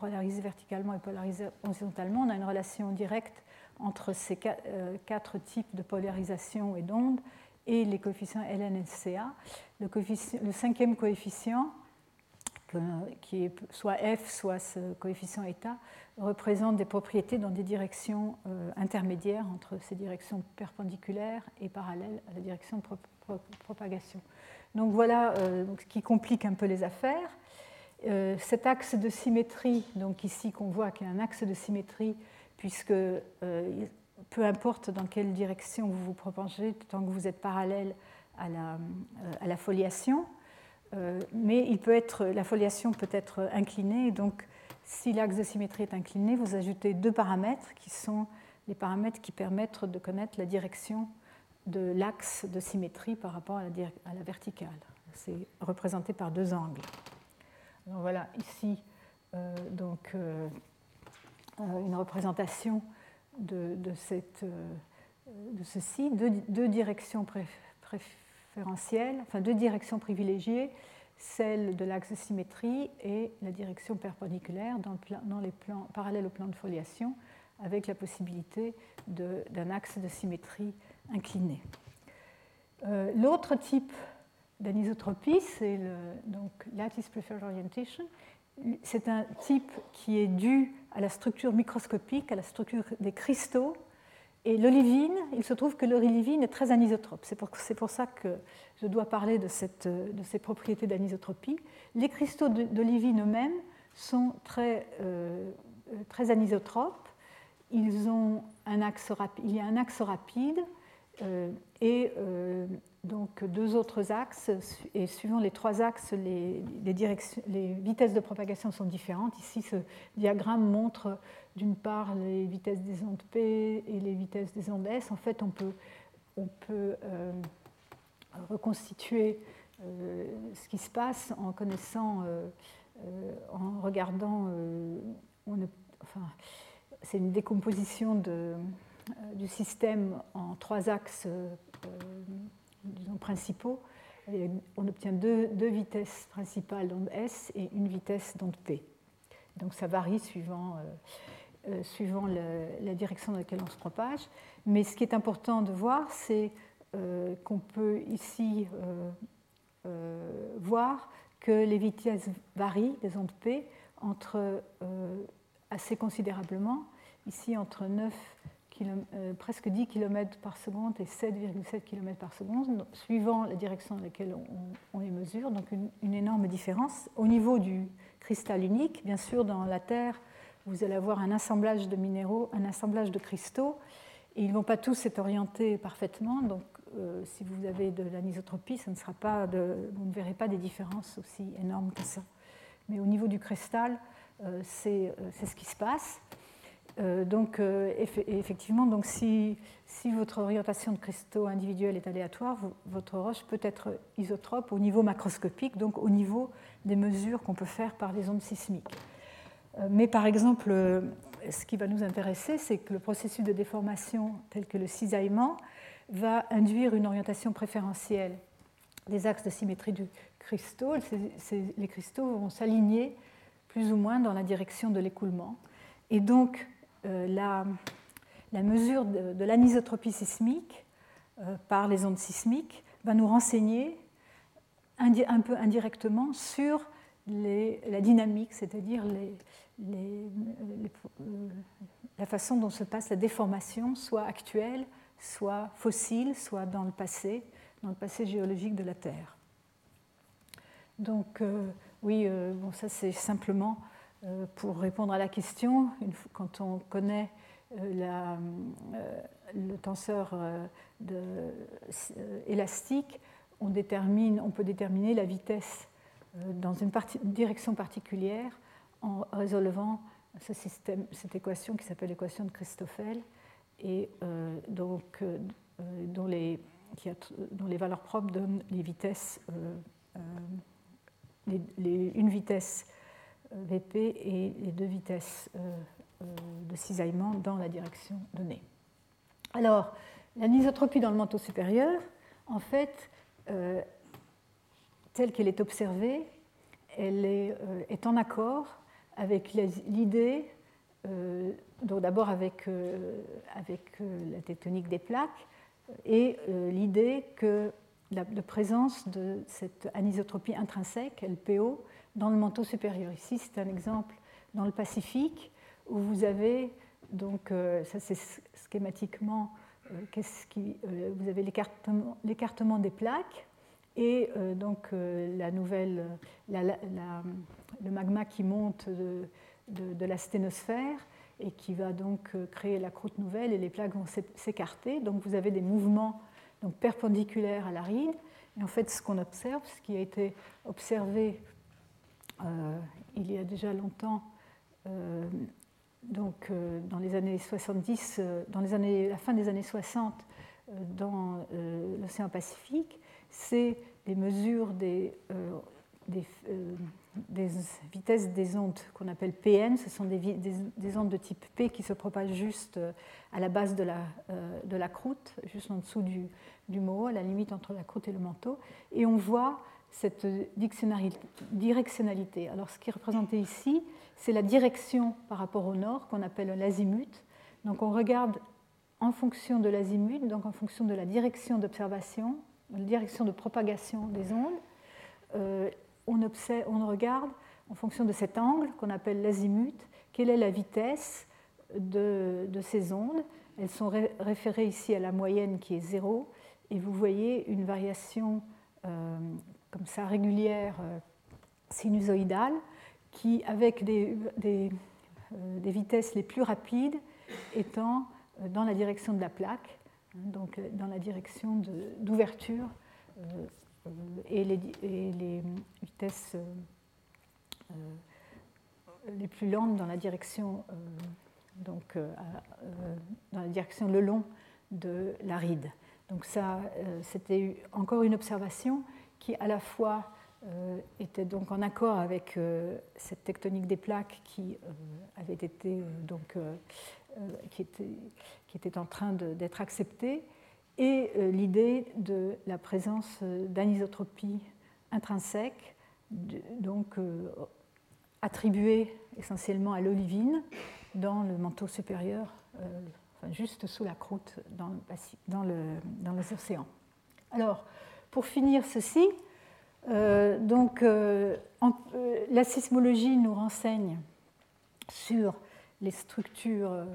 polarisées verticalement et polarisées horizontalement. On a une relation directe entre ces euh, quatre types de polarisation et d'ondes et les coefficients ln et ca. Le, le cinquième coefficient, qui est soit f, soit ce coefficient état, représente des propriétés dans des directions euh, intermédiaires entre ces directions perpendiculaires et parallèles à la direction de propagation. Donc voilà euh, ce qui complique un peu les affaires. Cet axe de symétrie, donc ici qu'on voit qu'il y a un axe de symétrie puisque euh, peu importe dans quelle direction vous vous propagez, tant que vous êtes parallèle à la, euh, foliation, euh, mais la foliation peut être inclinée, donc si l'axe de symétrie est incliné, vous ajoutez deux paramètres qui sont les paramètres qui permettent de connaître la direction de l'axe de symétrie par rapport à la verticale. C'est représenté par deux angles. Voilà, ici, donc, euh, une représentation de, euh, de ceci, deux, directions préférentielles, enfin deux directions privilégiées, celle de l'axe de symétrie et la direction perpendiculaire dans, les plans parallèles au plan de foliation, avec la possibilité d'un axe de symétrie incliné. Euh, l'autre type d'anisotropie, c'est le donc, lattice preferred orientation. C'est un type qui est dû à la structure microscopique, à la structure des cristaux. Et l'olivine, il se trouve que l'olivine est très anisotrope. C'est pour, ça que je dois parler de, ces propriétés d'anisotropie. Les cristaux d'olivine eux-mêmes sont très, euh, très anisotropes. Ils ont un axe il y a un axe rapide euh, et euh, donc deux autres axes, et suivant les trois axes, les, les, vitesses de propagation sont différentes. Ici, ce diagramme montre d'une part les vitesses des ondes P et les vitesses des ondes S. En fait, on peut, on peut euh, reconstituer euh, ce qui se passe en connaissant, en regardant, enfin, c'est une décomposition de, du système en trois axes disons, principaux. on obtient deux, vitesses principales d'onde S et une vitesse d'onde P. Donc ça varie suivant, euh, euh, suivant la direction dans laquelle on se propage. Mais ce qui est important de voir, c'est euh, qu'on peut ici voir que les vitesses varient des ondes P entre assez considérablement, ici entre 9 euh, presque 10 km par seconde et 7,7 km par seconde, suivant la direction dans laquelle on, les mesure. Donc une, énorme différence. Au niveau du cristal unique, bien sûr, dans la Terre, vous allez avoir un assemblage de minéraux, un assemblage de cristaux, et ils ne vont pas tous être orientés parfaitement. Donc euh, si vous avez de l'anisotropie, ça ne sera pas vous ne verrez pas des différences aussi énormes que ça. Mais au niveau du cristal, euh, c'est ce qui se passe. Euh, donc, euh, effectivement, donc si, si, votre orientation de cristaux individuels est aléatoire, votre roche peut être isotrope au niveau macroscopique, donc au niveau des mesures qu'on peut faire par les ondes sismiques. Euh, mais par exemple, ce qui va nous intéresser, c'est que le processus de déformation tel que le cisaillement va induire une orientation préférentielle des axes de symétrie du cristaux. les cristaux vont s'aligner plus ou moins dans la direction de l'écoulement. Et donc, euh, la, mesure de, l'anisotropie sismique euh, par les ondes sismiques va nous renseigner un peu indirectement sur la dynamique, c'est-à-dire les, la façon dont se passe la déformation, soit actuelle, soit fossile, soit dans le passé, dans le passé géologique de la Terre. Donc, euh, oui, euh, bon, ça c'est simplement euh, pour répondre à la question. quand on connaît la, le tenseur élastique, on, peut déterminer la vitesse dans une direction particulière en résolvant cette équation qui s'appelle l'équation de Christoffel et donc, dont, les, valeurs propres donnent les vitesses une vitesse euh, VP et les deux vitesses euh, euh, de cisaillement dans la direction donnée. Alors, l'anisotropie dans le manteau supérieur, en fait, telle qu'elle est observée, elle est, en accord avec l'idée, donc d'abord avec la tectonique des plaques, et l'idée que la, présence de cette anisotropie intrinsèque, LPO, dans le manteau supérieur. Ici, c'est un exemple dans le Pacifique où vous avez, donc, euh, ça c'est schématiquement, euh, qui, euh, vous avez l'écartement des plaques et donc la nouvelle, le magma qui monte de, de, la sténosphère et qui va donc créer la croûte nouvelle et les plaques vont s'écarter. Donc vous avez des mouvements donc perpendiculaire à la ride. Et en fait, ce qu'on observe, ce qui a été observé euh, il y a déjà longtemps, euh, donc euh, dans les années 70, dans les années, la fin des années 60, dans l'océan Pacifique, c'est les mesures des, des, vitesses des ondes qu'on appelle PN. Ce sont des, des, ondes de type P qui se propagent juste à la base de la, de la croûte, juste en dessous du, du à la limite entre la croûte et le manteau, et on voit cette directionnalité. Alors ce qui est représenté ici, c'est la direction par rapport au nord qu'on appelle l'azimut. Donc on regarde en fonction de l'azimut, donc en fonction de la direction d'observation, la direction de propagation des ondes, euh, on, regarde en fonction de cet angle qu'on appelle l'azimut, quelle est la vitesse de, de ces ondes. Elles sont référées ici à la moyenne qui est zéro et vous voyez une variation euh, comme ça régulière euh, sinusoïdale qui, avec des, euh, des, vitesses les plus rapides, étant dans la direction de la plaque, hein, donc dans la direction d'ouverture, et, les, vitesses les plus lentes dans la direction, donc, dans la direction le long de la ride. Donc ça, euh, c'était encore une observation qui à la fois euh, était donc en accord avec euh, cette tectonique des plaques qui avait été donc qui était, qui était en train d'être acceptée et l'idée de la présence d'anisotropie intrinsèque donc attribuée essentiellement à l'olivine dans le manteau supérieur juste sous la croûte dans, dans les océans. Alors, pour finir ceci, euh, donc, euh, euh, la sismologie nous renseigne sur les structures,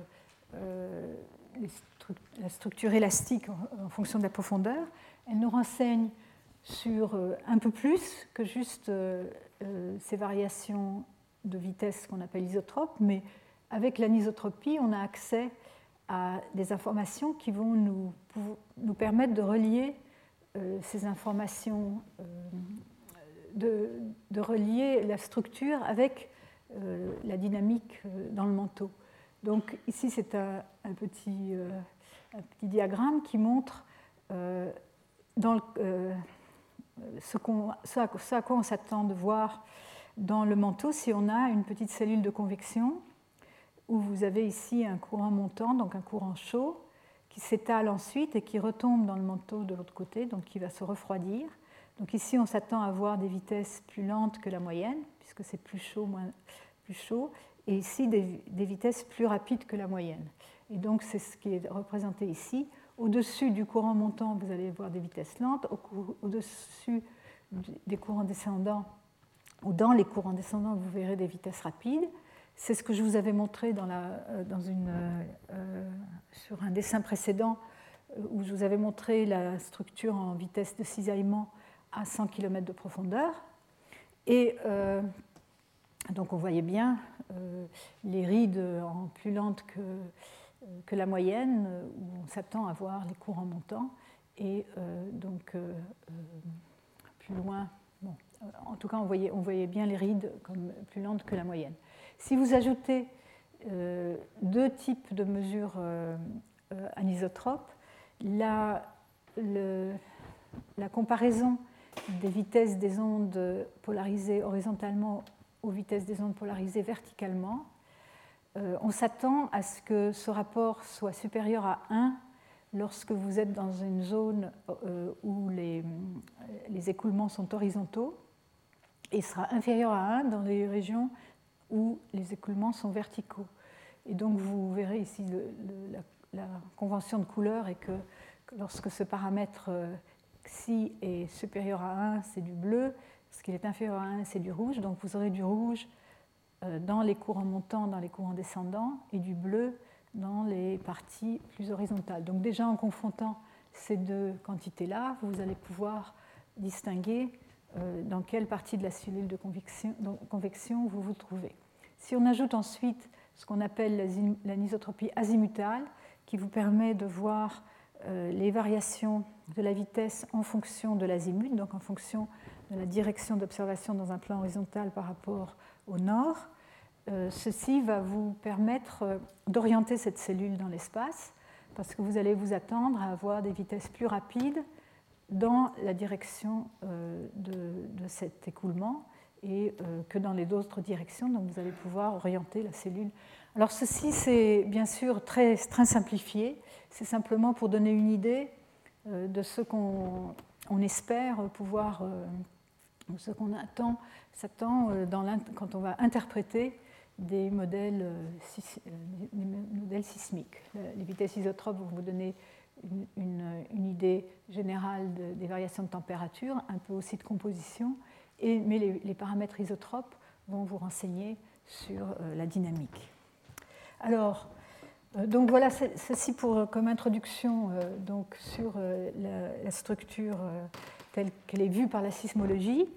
la structure élastique en, fonction de la profondeur. Elle nous renseigne sur un peu plus que juste ces variations de vitesse qu'on appelle isotropes, mais avec l'anisotropie, on a accès à des informations qui vont nous, nous permettre de relier ces informations, euh, de, relier la structure avec euh, la dynamique dans le manteau. Donc ici, c'est un, petit, diagramme qui montre dans ce, ce, à, ce à quoi on s'attend de voir dans le manteau si on a une petite cellule de convection où vous avez ici un courant montant, donc un courant chaud, qui s'étale ensuite et qui retombe dans le manteau de l'autre côté, donc qui va se refroidir. Donc ici, on s'attend à avoir des vitesses plus lentes que la moyenne, puisque c'est plus chaud, moins, plus chaud, et ici des, vitesses plus rapides que la moyenne. Et donc c'est ce qui est représenté ici. Au-dessus du courant montant, vous allez voir des vitesses lentes. Au-dessus des courants descendants, ou dans les courants descendants, vous verrez des vitesses rapides. C'est ce que je vous avais montré la, dans une, sur un dessin précédent où je vous avais montré la structure en vitesse de cisaillement à 100 km de profondeur. Et donc on voyait bien les rides en plus lentes que, que la moyenne, où on s'attend à voir les courants montants. Et donc plus loin, en tout cas, on voyait, on voyait, bien les rides comme plus lentes que la moyenne. Si vous ajoutez euh, deux types de mesures euh, euh, anisotropes, la, comparaison des vitesses des ondes polarisées horizontalement aux vitesses des ondes polarisées verticalement, on s'attend à ce que ce rapport soit supérieur à 1 lorsque vous êtes dans une zone où les, les écoulements sont horizontaux. Et sera inférieur à 1 dans les régions où les écoulements sont verticaux. Et donc vous verrez ici la, convention de couleur est que lorsque ce paramètre xi euh, est supérieur à 1, c'est du bleu, lorsqu'il est inférieur à 1, c'est du rouge. Donc vous aurez du rouge euh, dans les courants montants, dans les courants descendants, et du bleu dans les parties plus horizontales. Donc déjà en confrontant ces deux quantités-là, vous allez pouvoir distinguer euh, dans quelle partie de la cellule de convection, vous vous trouvez. Si on ajoute ensuite ce qu'on appelle l'anisotropie azimutale, qui vous permet de voir euh, les variations de la vitesse en fonction de l'azimut, donc en fonction de la direction d'observation dans un plan horizontal par rapport au nord, euh, ceci va vous permettre d'orienter cette cellule dans l'espace, parce que vous allez vous attendre à avoir des vitesses plus rapides dans la direction euh, de, cet écoulement et euh, que dans les autres directions. Donc vous allez pouvoir orienter la cellule. Alors ceci, c'est bien sûr très, très simplifié. C'est simplement pour donner une idée euh, de ce qu'on espère pouvoir, ce qu'on attend, s'attend quand on va interpréter des modèles, modèles sismiques. Les vitesses isotropes vont vous donner une, idée générale des variations de température, un peu aussi de composition, mais les, paramètres isotropes vont vous renseigner sur euh, la dynamique. Alors, euh, donc voilà ceci pour, comme introduction euh, donc sur la, structure telle qu'elle est vue par la sismologie.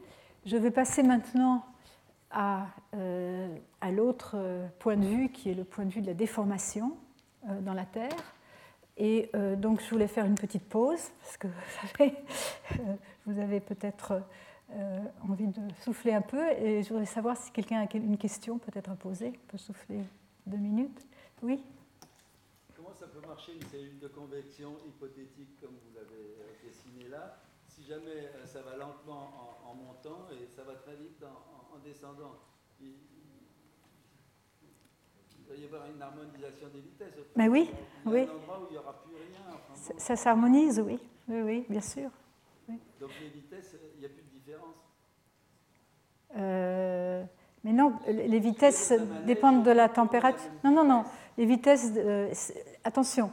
Je vais passer maintenant à, à l'autre point de vue qui est le point de vue de la déformation dans la Terre. Et euh, donc je voulais faire une petite pause, parce que vous, euh, vous avez peut-être euh, envie de souffler un peu, et je voudrais savoir si quelqu'un a une question peut-être à poser. On peut souffler deux minutes. Oui Comment ça peut marcher une cellule de convection hypothétique comme vous l'avez dessiné là, si jamais ça va lentement en, montant et ça va très vite en, en descendant? Il va y avoir une harmonisation des vitesses. Mais oui, il y a un endroit où il n'y aura plus rien. ça, s'harmonise, oui. Oui, oui, bien sûr. Donc les vitesses, il n'y a plus de différence euh, Mais non, les vitesses dépendent de la température. Non, non, non. Les vitesses. Euh, attention.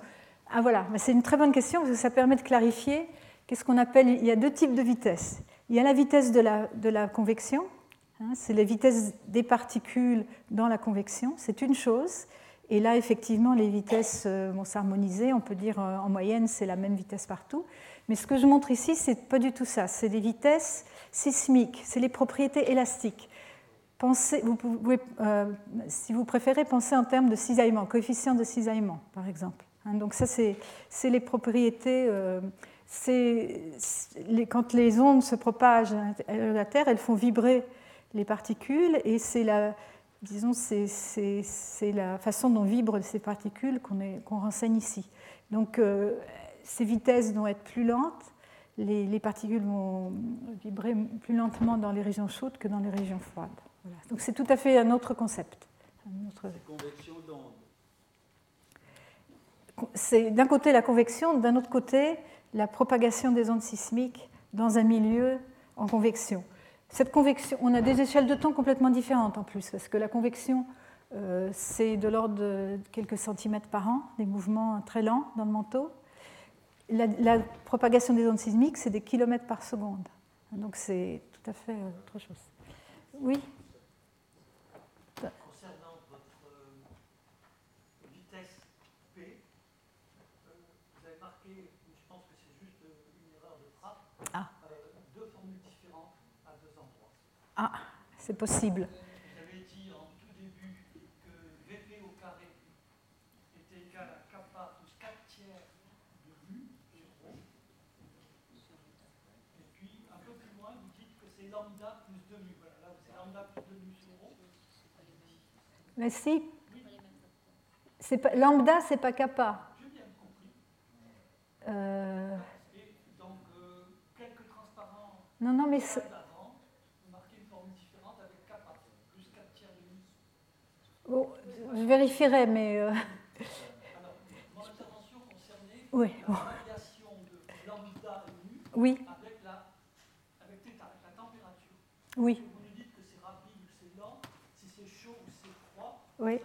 Ah voilà, c'est une très bonne question parce que ça permet de clarifier qu'est-ce qu'on appelle. Il y a deux types de vitesses. Il y a la vitesse de la, de la convection, Hein, c'est la vitesse des particules dans la convection, c'est une chose. Et là, effectivement, les vitesses euh, vont s'harmoniser. On peut dire en moyenne, c'est la même vitesse partout. Mais ce que je montre ici, c'est pas du tout ça. C'est des vitesses sismiques, c'est les propriétés élastiques. Pensez, vous pouvez, euh, si vous préférez, penser en termes de cisaillement, coefficient de cisaillement, par exemple. Hein, donc ça, c'est les propriétés. quand les ondes se propagent à la Terre, elles font vibrer les particules et c'est la, disons, c'est, la façon dont vibrent ces particules qu'on, renseigne ici. Donc euh, ces vitesses vont être plus lentes, les, particules vont vibrer plus lentement dans les régions chaudes que dans les régions froides. Donc c'est tout à fait un autre concept. Convection d'ondes. C'est d'un côté la convection, d'un autre côté la propagation des ondes sismiques dans un milieu en convection. Cette convection, on a des échelles de temps complètement différentes en plus, parce que la convection, euh, c'est de l'ordre de quelques centimètres par an, des mouvements très lents dans le manteau la, propagation des ondes sismiques, c'est des kilomètres par seconde. Donc c'est tout à fait euh, autre chose. Oui Concernant votre euh, vitesse P, euh, vous avez marqué, je pense que c'est juste une erreur de frappe, ah. deux formules différentes à deux endroits. Ah, c'est possible. Mais si. C'est pas, lambda, c'est pas kappa. J'ai bien compris. Euh, Et donc, euh, quelques transparents non, non, mais avant, vous marquez une formule différente avec kappa plus 4 tiers de mu. bon, je vérifierai, mais euh, Alors, mon intervention concernait oui, la variation de lambda et mu oui, avec, la, avec θ, avec la température. oui, Vous nous dites que c'est rapide ou que c'est lent, si c'est chaud ou c'est froid, oui. ça veut donc dire que c'est lambda et mu non.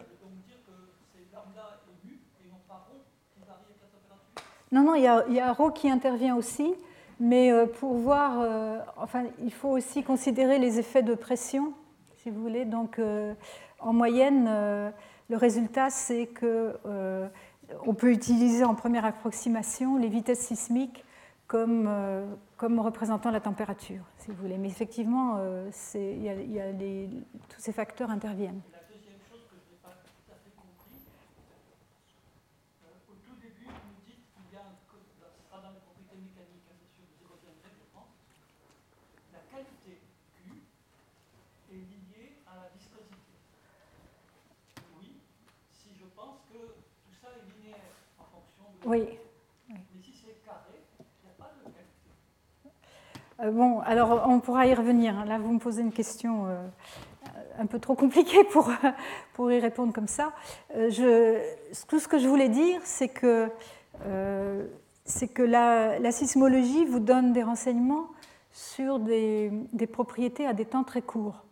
Non, il y a, il y a Rho qui intervient aussi, mais euh, pour voir, euh, enfin, il faut aussi considérer les effets de pression, si vous voulez. Donc, euh, en moyenne, euh, le résultat, c'est que on peut utiliser en première approximation les vitesses sismiques comme, comme représentant la température, si vous voulez. Mais effectivement, il y a- il y a les- tous ces facteurs interviennent. Et la deuxième chose que je n'ai pas tout à fait compris, euh, au tout début, vous nous dites qu'il y a un code, là, ce sera dans les propriétés mécaniques, hein, bien sûr, vous y reviendrez, je pense. La qualité Q est liée à la viscosité. Oui, si je pense que tout ça est linéaire en fonction de. Oui. Mais si c'est carré, il n'y a pas de qualité. Euh, Bon, alors on pourra y revenir. hein. Là, vous me posez une question euh, un peu trop compliquée pour, pour y répondre comme ça. Euh, tout ce que je voulais dire, c'est que, euh, que la, sismologie vous donne des renseignements sur des, propriétés à des temps très courts.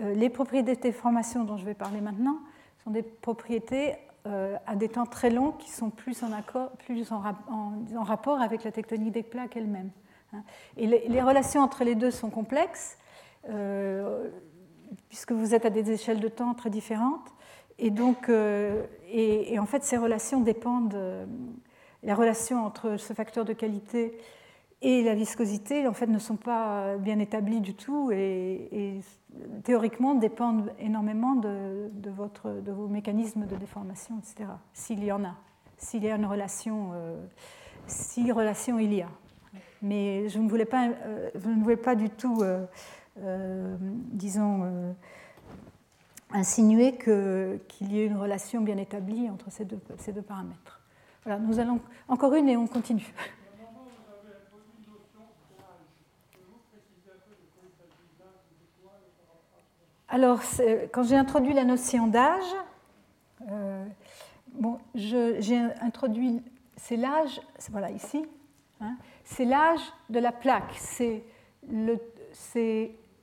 Euh, les propriétés de déformation dont je vais parler maintenant sont des propriétés euh, à des temps très longs qui sont plus en, accord, plus en rapport avec la tectonique des plaques elle-même. Hein. Et les, relations entre les deux sont complexes, euh, puisque vous êtes à des échelles de temps très différentes. Et donc, euh, et, en fait, ces relations dépendent, euh, la relation entre ce facteur de qualité et la viscosité, en fait, ne sont pas bien établies du tout et, théoriquement dépendent énormément de, de votre, de vos mécanismes de déformation, etc. S'il y en a, s'il y a une relation, si relation il y a. Mais je ne voulais pas, euh, je ne voulais pas du tout, euh, euh, disons, insinuer qu'il y ait une relation bien établie entre ces deux, paramètres. Voilà, nous allons encore une et on continue. Alors, quand j'ai introduit la notion d'âge, bon, j'ai introduit, c'est l'âge, voilà ici, hein, c'est l'âge de la plaque.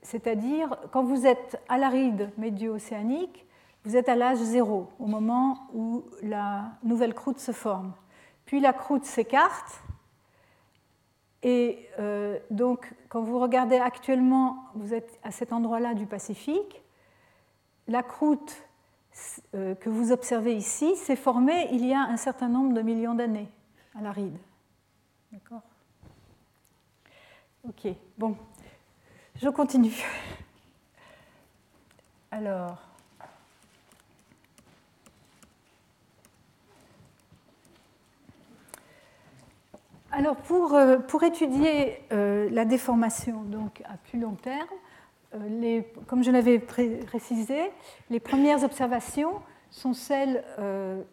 C'est-à-dire, quand vous êtes à l'aride médio-océanique, vous êtes à l'âge zéro, au moment où la nouvelle croûte se forme. Puis la croûte s'écarte, et euh, donc, quand vous regardez actuellement, vous êtes à cet endroit-là du Pacifique, la croûte euh, que vous observez ici s'est formée il y a un certain nombre de millions d'années à l'aride. D'accord? Ok, bon, je continue. Alors. Alors pour, euh, étudier euh, la déformation donc à plus long terme, euh, comme je l'avais pré- précisé, les premières observations sont celles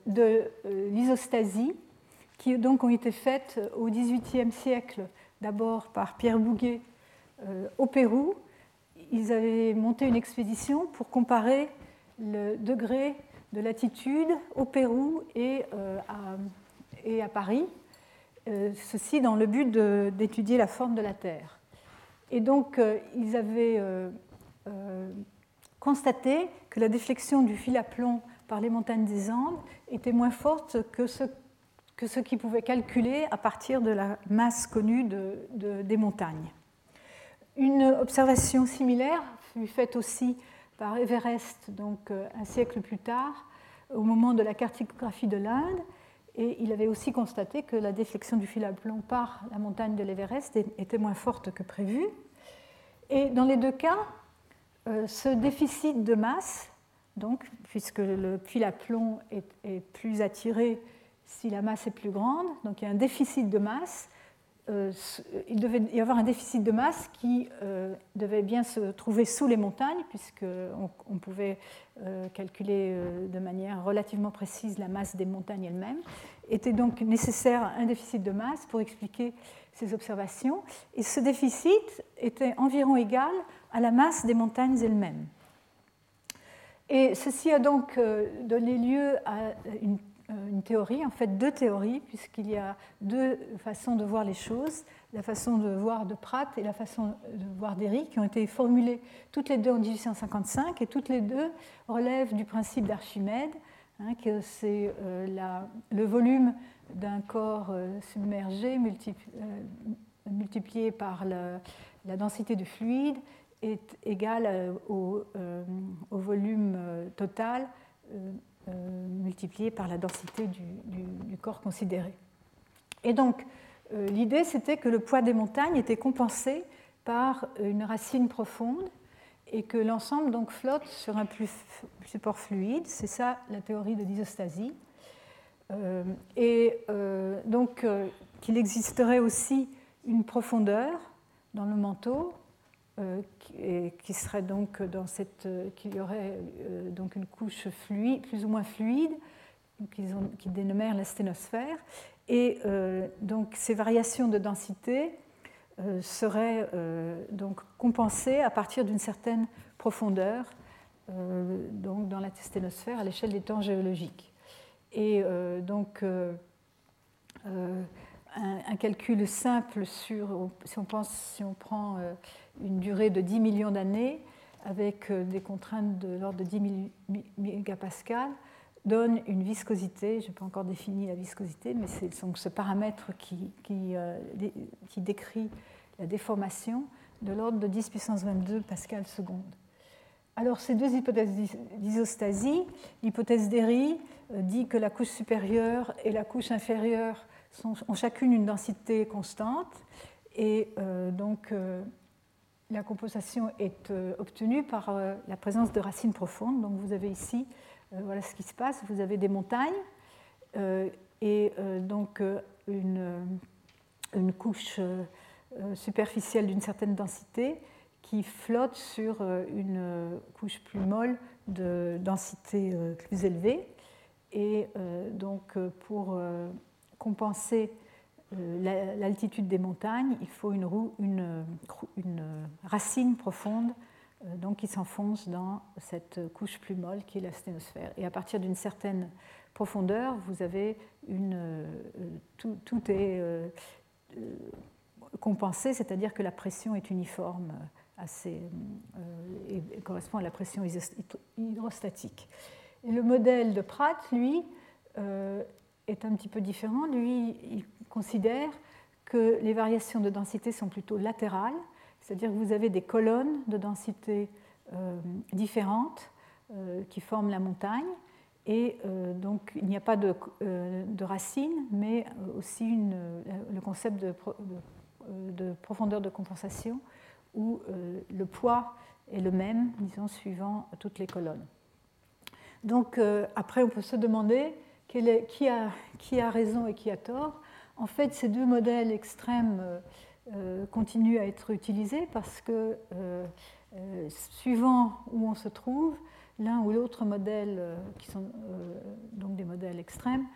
de l'isostasie, qui donc ont été faites au XVIIIe siècle, d'abord par Pierre Bouguer euh, au Pérou. Ils avaient monté une expédition pour comparer le degré de latitude au Pérou et, euh, à, Paris, euh, ceci dans le but d'étudier la forme de la Terre. Et donc, ils avaient constaté que la déflexion du fil à plomb par les montagnes des Andes était moins forte que ce, que ce qu'ils pouvaient calculer à partir de la masse connue de- de- des montagnes. Une observation similaire fut faite aussi par Everest, donc euh, un siècle plus tard, au moment de la cartographie de l'Inde, et il avait aussi constaté que la déflexion du fil à plomb par la montagne de l'Everest était moins forte que prévu. Et dans les deux cas, ce déficit de masse, donc, puisque le puits à plomb est, plus attiré si la masse est plus grande, donc il y a un déficit de masse, euh, il devait y avoir un déficit de masse qui euh, devait bien se trouver sous les montagnes, puisqu'on on pouvait euh, calculer de manière relativement précise la masse des montagnes elles-mêmes. Était donc nécessaire un déficit de masse pour expliquer ces observations. Et ce déficit était environ égal à la masse des montagnes elles-mêmes. Et ceci a donc donné lieu à une une théorie, en fait deux théories, puisqu'il y a deux façons de voir les choses, la façon de voir de Pratt et la façon de voir d'Eric, qui ont été formulées. Toutes les deux en 1855, et toutes les deux relèvent du principe d'Archimède, hein, que c'est euh, le volume d'un corps euh, submergé multiplié par la, densité du fluide est égal au, volume total euh, multiplié par la densité du, corps considéré. Et donc, euh, l'idée, c'était que le poids des montagnes était compensé par une racine profonde et que l'ensemble donc flotte sur un support fluide. C'est ça la théorie de l'isostasie. Euh, et donc qu'il existerait aussi une profondeur dans le manteau euh, qui serait donc dans cette, euh, qu'il y aurait euh, donc une couche fluide, plus ou moins fluide, qu'ils qu dénommèrent la sténosphère. Et donc ces variations de densité seraient donc compensées à partir d'une certaine profondeur donc dans la sténosphère à l'échelle des temps géologiques. Et donc un, calcul simple sur, si on, pense, si on prend une durée de 10 millions d'années avec euh, des contraintes de l'ordre de 10 mégapascales donne une viscosité, je n'ai pas encore défini la viscosité, mais c'est ce paramètre qui, qui, euh, décrit la déformation de l'ordre de 10 puissance 22 pascal seconde. Alors ces deux hypothèses d'isostasie, l'hypothèse d'Ery euh, dit que la couche supérieure et la couche inférieure ont chacune une densité constante, et donc la compensation est euh, obtenue par euh, la présence de racines profondes. Donc vous avez ici, euh, voilà ce qui se passe, vous avez des montagnes et donc une, une couche superficielle d'une certaine densité qui flotte sur une couche plus molle de densité plus élevée. Et donc pour compenser l'altitude des montagnes, il faut une, racine profonde euh, donc qui s'enfonce dans cette couche plus molle qui est la sténosphère. Et à partir d'une certaine profondeur, vous avez une, euh, tout, est compensé, c'est-à-dire que la pression est uniforme assez, et correspond à la pression hydrostatique. Le modèle de Pratt, lui, est un petit peu différent. Lui, il considère que les variations de densité sont plutôt latérales, c'est-à-dire que vous avez des colonnes de densité euh, différentes euh, qui forment la montagne, et euh, donc il n'y a pas de, de racines, mais aussi le concept de, de, profondeur de compensation, où le poids est le même, disons, suivant toutes les colonnes. Donc après, on peut se demander qui, a, raison et qui a tort en fait, ces deux modèles extrêmes euh, euh, continuent à être utilisés parce que, euh, suivant où on se trouve, l'un ou l'autre modèle, qui sont donc des modèles extrêmes,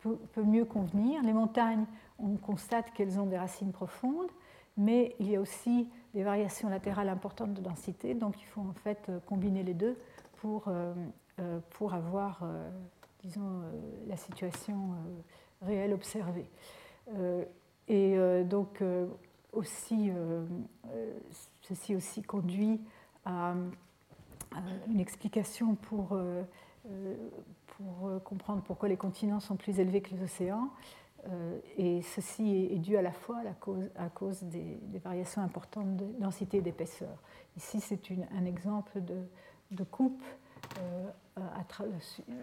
peut, mieux convenir. Les montagnes, on constate qu'elles ont des racines profondes, mais il y a aussi des variations latérales importantes de densité, donc il faut en fait combiner les deux pour, pour avoir, disons, la situation réelle observée. Euh, et euh, donc, euh, aussi, ceci aussi conduit à, une explication pour, pour comprendre pourquoi les continents sont plus élevés que les océans. et ceci est, dû à la fois à, cause, à cause des, variations importantes de densité et d'épaisseur. Ici, c'est un exemple de coupe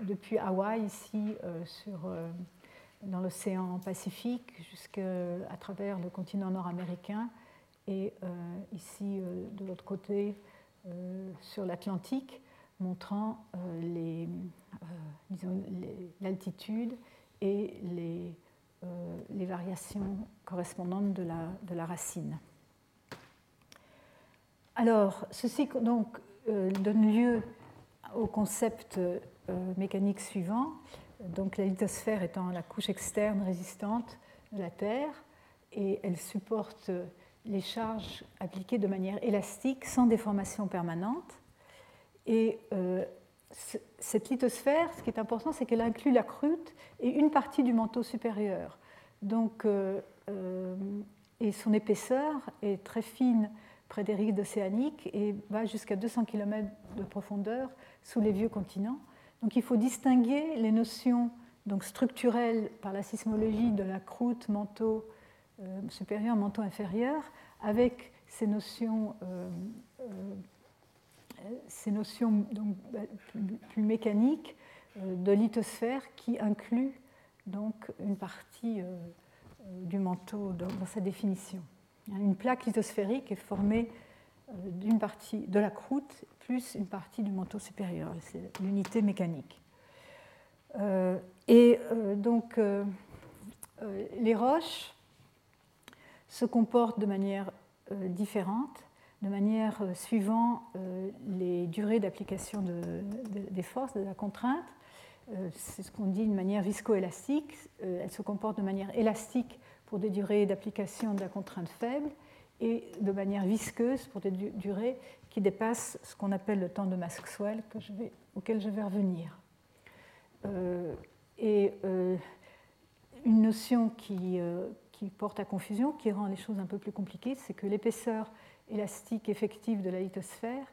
depuis Hawaï, ici, sur dans l'océan Pacifique jusqu'à travers le continent nord-américain et euh, ici euh, de l'autre côté sur l'Atlantique, montrant l'altitude et les, les, variations correspondantes de la, de la racine. Alors, ceci donc, donne lieu au concept mécanique suivant, donc la lithosphère étant la couche externe résistante de la Terre, et elle supporte les charges appliquées de manière élastique sans déformation permanente. Et euh, cette lithosphère, ce qui est important, c'est qu'elle inclut la croûte et une partie du manteau supérieur. Donc, euh, euh, et son épaisseur est très fine près des rives océaniques et va jusqu'à 200 km de profondeur sous les vieux continents. Donc il faut distinguer les notions donc, structurelles par la sismologie de la croûte, manteau euh, supérieur, manteau inférieur, avec ces notions, euh, euh, ces notions donc, plus, mécaniques de lithosphère qui inclut donc une partie du manteau dans, sa définition. Une plaque lithosphérique est formée d'une partie de la croûte plus une partie du manteau supérieur, c'est l'unité mécanique. et donc les roches se comportent de manière euh, différente, de manière euh, suivant euh, les durées d'application des forces, de la contrainte. C'est ce qu'on dit de manière viscoélastique. Elle se comporte de manière élastique pour des durées d'application de la contrainte faible et de manière visqueuse pour des durées qui dépassent ce qu'on appelle le temps de Maxwell, que auquel je vais revenir. et une notion qui, qui porte à confusion, qui rend les choses un peu plus compliquées, c'est que l'épaisseur élastique effective de la lithosphère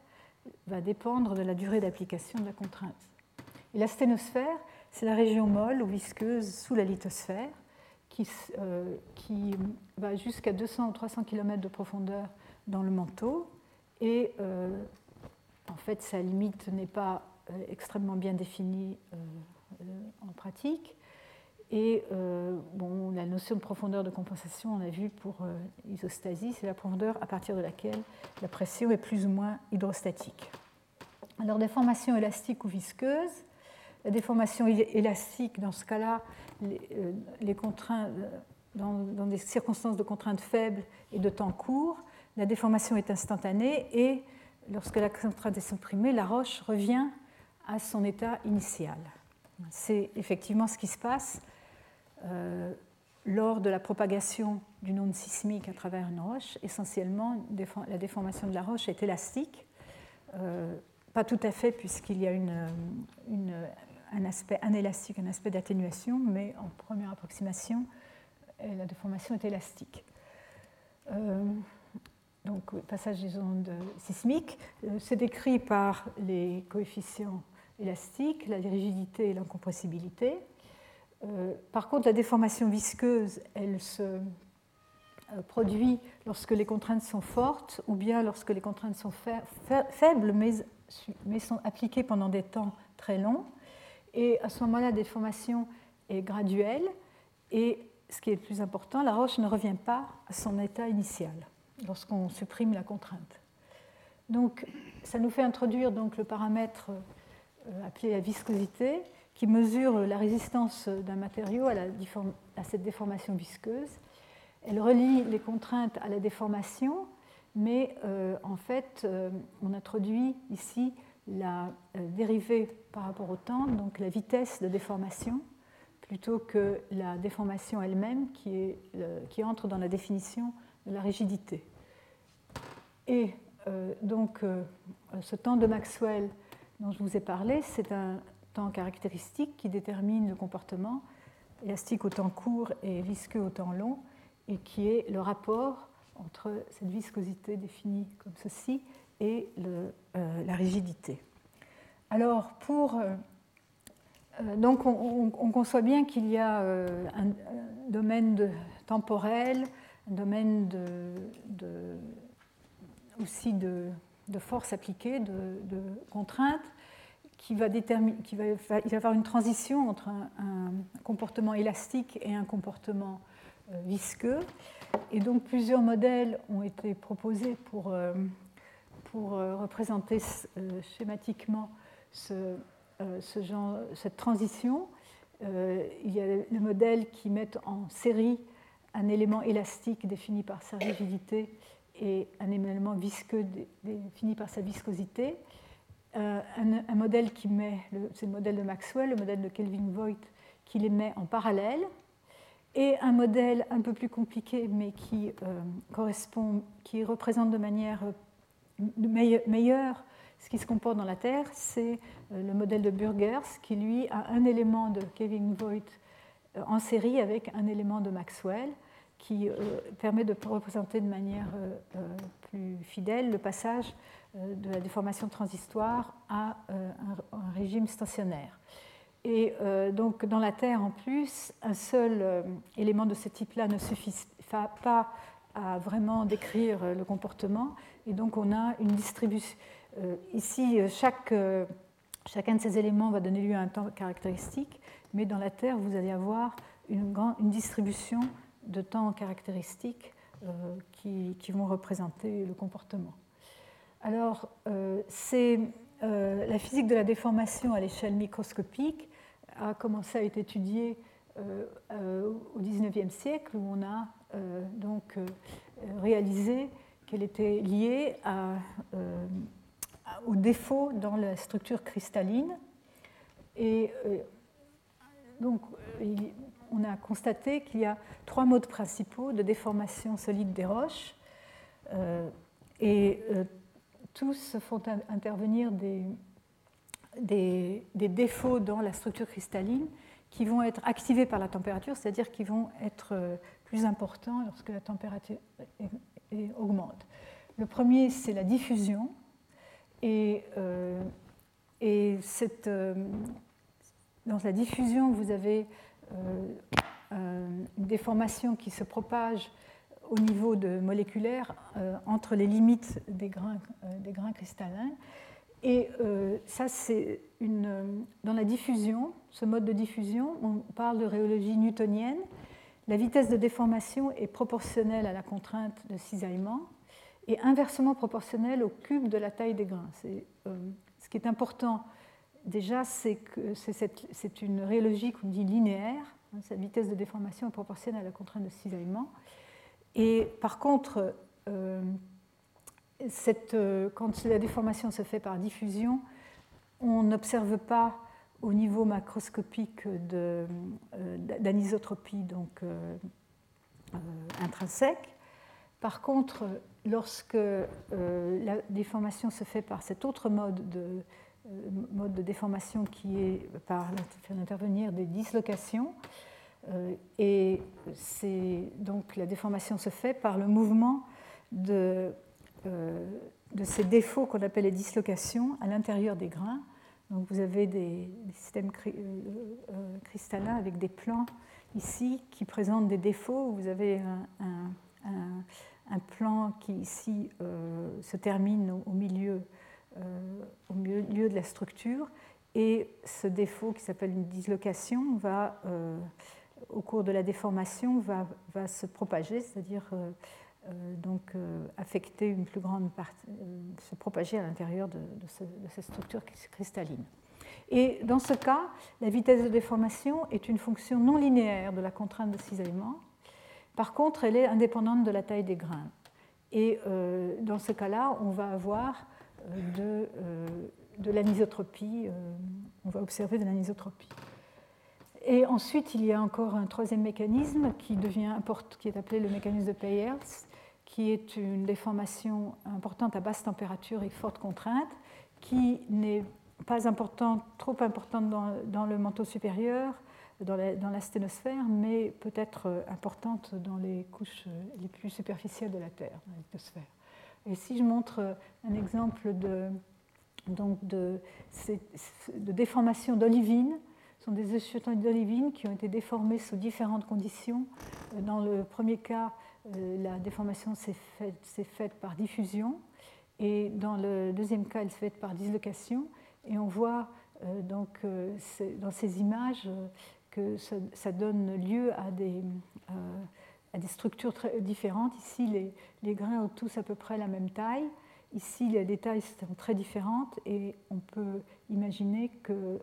va dépendre de la durée d'application de la contrainte. Et la sténosphère, c'est la région molle ou visqueuse sous la lithosphère qui, euh, qui va jusqu'à 200 ou 300 km de profondeur dans le manteau. Et euh, en fait, sa limite n'est pas euh, extrêmement bien définie en pratique. Et bon, la notion de profondeur de compensation, on a vu pour euh, isostasie, c'est la profondeur à partir de laquelle la pression est plus ou moins hydrostatique. Alors, déformation élastique ou visqueuse. La déformation élastique, dans ce cas-là, les, euh, contraintes, dans, dans, des circonstances de contraintes faibles et de temps court, la déformation est instantanée et lorsque la contrainte est supprimée, la roche revient à son état initial. C'est effectivement ce qui se passe euh, lors de la propagation d'une onde sismique à travers une roche, essentiellement la déformation de la roche est élastique. Euh, pas tout à fait puisqu'il y a un aspect anélastique, un aspect d'atténuation, mais en première approximation, euh, la déformation est élastique. donc, passage des ondes sismiques, c'est décrit par les coefficients élastiques, la rigidité et l'incompressibilité. Euh, par contre, la déformation visqueuse, elle se euh, produit lorsque les contraintes sont fortes ou bien lorsque les contraintes sont faibles mais, sont appliquées pendant des temps très longs. Et à ce moment-là, la déformation est graduelle et ce qui est le plus important, la roche ne revient pas à son état initial lorsqu'on supprime la contrainte. Donc, ça nous fait introduire donc, le paramètre euh, appelé la viscosité qui mesure la résistance d'un matériau à, cette déformation visqueuse. Elle relie les contraintes à la déformation, mais euh, en fait, euh, on introduit ici la euh, dérivée par rapport au temps, donc la vitesse de déformation, plutôt que la déformation elle-même qui, qui, entre dans la définition de la rigidité. Et donc, ce temps de Maxwell dont je vous ai parlé, c'est un temps caractéristique qui détermine le comportement élastique au temps court et visqueux au temps long, et qui est le rapport entre cette viscosité définie comme ceci et euh, la rigidité. Alors, pour. Euh, euh, donc, on, conçoit bien qu'il y a un, domaine temporel, un domaine de, aussi de, force appliquée, de, contraintes, qui va déterminer, il va y avoir une transition entre un, comportement élastique et un comportement visqueux. Et donc plusieurs modèles ont été proposés pour, pour représenter schématiquement ce, genre, cette transition. il y a le modèle qui met en série un élément élastique défini par sa rigidité et un élément visqueux défini par sa viscosité. Euh, un, modèle qui met, c'est le modèle de Maxwell, le modèle de Kelvin Voigt, qui les met en parallèle, et un modèle un peu plus compliqué, mais qui euh, correspond, qui représente de manière euh, meilleure ce qui se comporte dans la Terre, c'est le modèle de Burgers, qui lui a un élément de Kelvin Voigt en série avec un élément de Maxwell qui permet de représenter de manière plus fidèle le passage euh, de la déformation transistoire à euh, un, régime stationnaire. Et euh, donc dans la Terre, en plus, un seul élément de ce type-là ne suffit pas à vraiment décrire le comportement. Et donc on a une distribution. ici, chaque, chacun de ces éléments va donner lieu à un temps caractéristique, mais dans la Terre, vous allez avoir une, une distribution de temps caractéristiques qui, qui, vont représenter le comportement. Alors, euh, c'est euh, la physique de la déformation à l'échelle microscopique a commencé à être étudiée euh, au XIXe siècle, où on a donc réalisé qu'elle était liée à, au défaut dans la structure cristalline. Et donc, on a constaté qu'il y a trois modes principaux de déformation solide des roches. et tous font intervenir des, des, défauts dans la structure cristalline qui vont être activés par la température, c'est-à-dire qui vont être euh, plus importants lorsque la température augmente. Le premier, c'est la diffusion. Et, euh, et cette, euh, dans la diffusion, vous avez une déformation qui se propage au niveau de moléculaire euh, entre les limites des grains, euh, des grains cristallins. Et euh, ça, c'est. Dans la diffusion, ce mode de diffusion, on parle de rhéologie newtonienne. La vitesse de déformation est proportionnelle à la contrainte de cisaillement et inversement proportionnelle au cube de la taille des grains. ce qui est important déjà, c'est que c'est une rhéologie qu'on dit linéaire. Hein, sa vitesse de déformation est proportionnelle à la contrainte de cisaillement. Et par contre, euh, euh, quand la déformation se fait par diffusion, on n'observe pas au niveau macroscopique euh, d'anisotropie donc intrinsèque. Par contre, lorsque la déformation se fait par cet autre mode de, mode de déformation qui est par l'intervenir des dislocations, euh, et donc la déformation se fait par le mouvement de, euh, de ces défauts qu'on appelle les dislocations à l'intérieur des grains. Donc vous avez des, systèmes euh, cristallins avec des plans ici qui présentent des défauts. Vous avez un, plan qui ici se termine au, milieu, au milieu de la structure et ce défaut qui s'appelle une dislocation va au cours de la déformation, va, va se propager, c'est-à-dire euh, euh, donc euh, affecter une plus grande partie, se propager à l'intérieur de, de, cette structure cristalline. Et dans ce cas, la vitesse de déformation est une fonction non linéaire de la contrainte de cisaillement. Par contre, elle est indépendante de la taille des grains. Et dans ce cas-là, on va avoir de, de l'anisotropie, on va observer de l'anisotropie. Et ensuite, il y a encore un troisième mécanisme qui, devient, qui est appelé le mécanisme de Peyers, qui est une déformation importante à basse température et forte contrainte, qui n'est pas importante, trop importante dans, le manteau supérieur, dans la, dans la sténosphère, mais peut-être importante dans les couches les plus superficielles de la Terre, dans la litosphère. Et si je montre un exemple de, donc de, de déformation d'olivine, sont des échantillons d'olivine qui ont été déformés sous différentes conditions. Dans le premier cas, euh, la déformation s'est faite, par diffusion et dans le deuxième cas, elle s'est faite par dislocation. Et on voit euh, donc dans ces images que ça, donne lieu à des, structures très différentes. Ici, les, les, grains ont tous à peu près la même taille ici les détails sont très différents et on peut imaginer que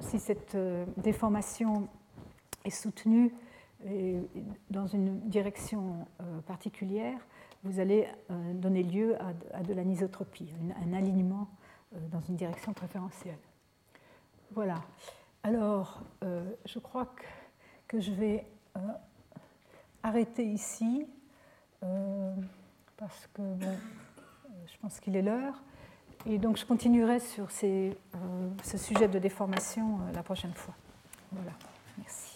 si cette déformation est soutenue dans une direction particulière, vous allez donner lieu à de l'anisotropie, un alignement dans une direction préférentielle. Voilà. Alors, je crois que, je vais arrêter ici parce que je pense qu'il est l'heure. Et donc, je continuerai sur ce sujet de déformation la prochaine fois. Voilà. Merci.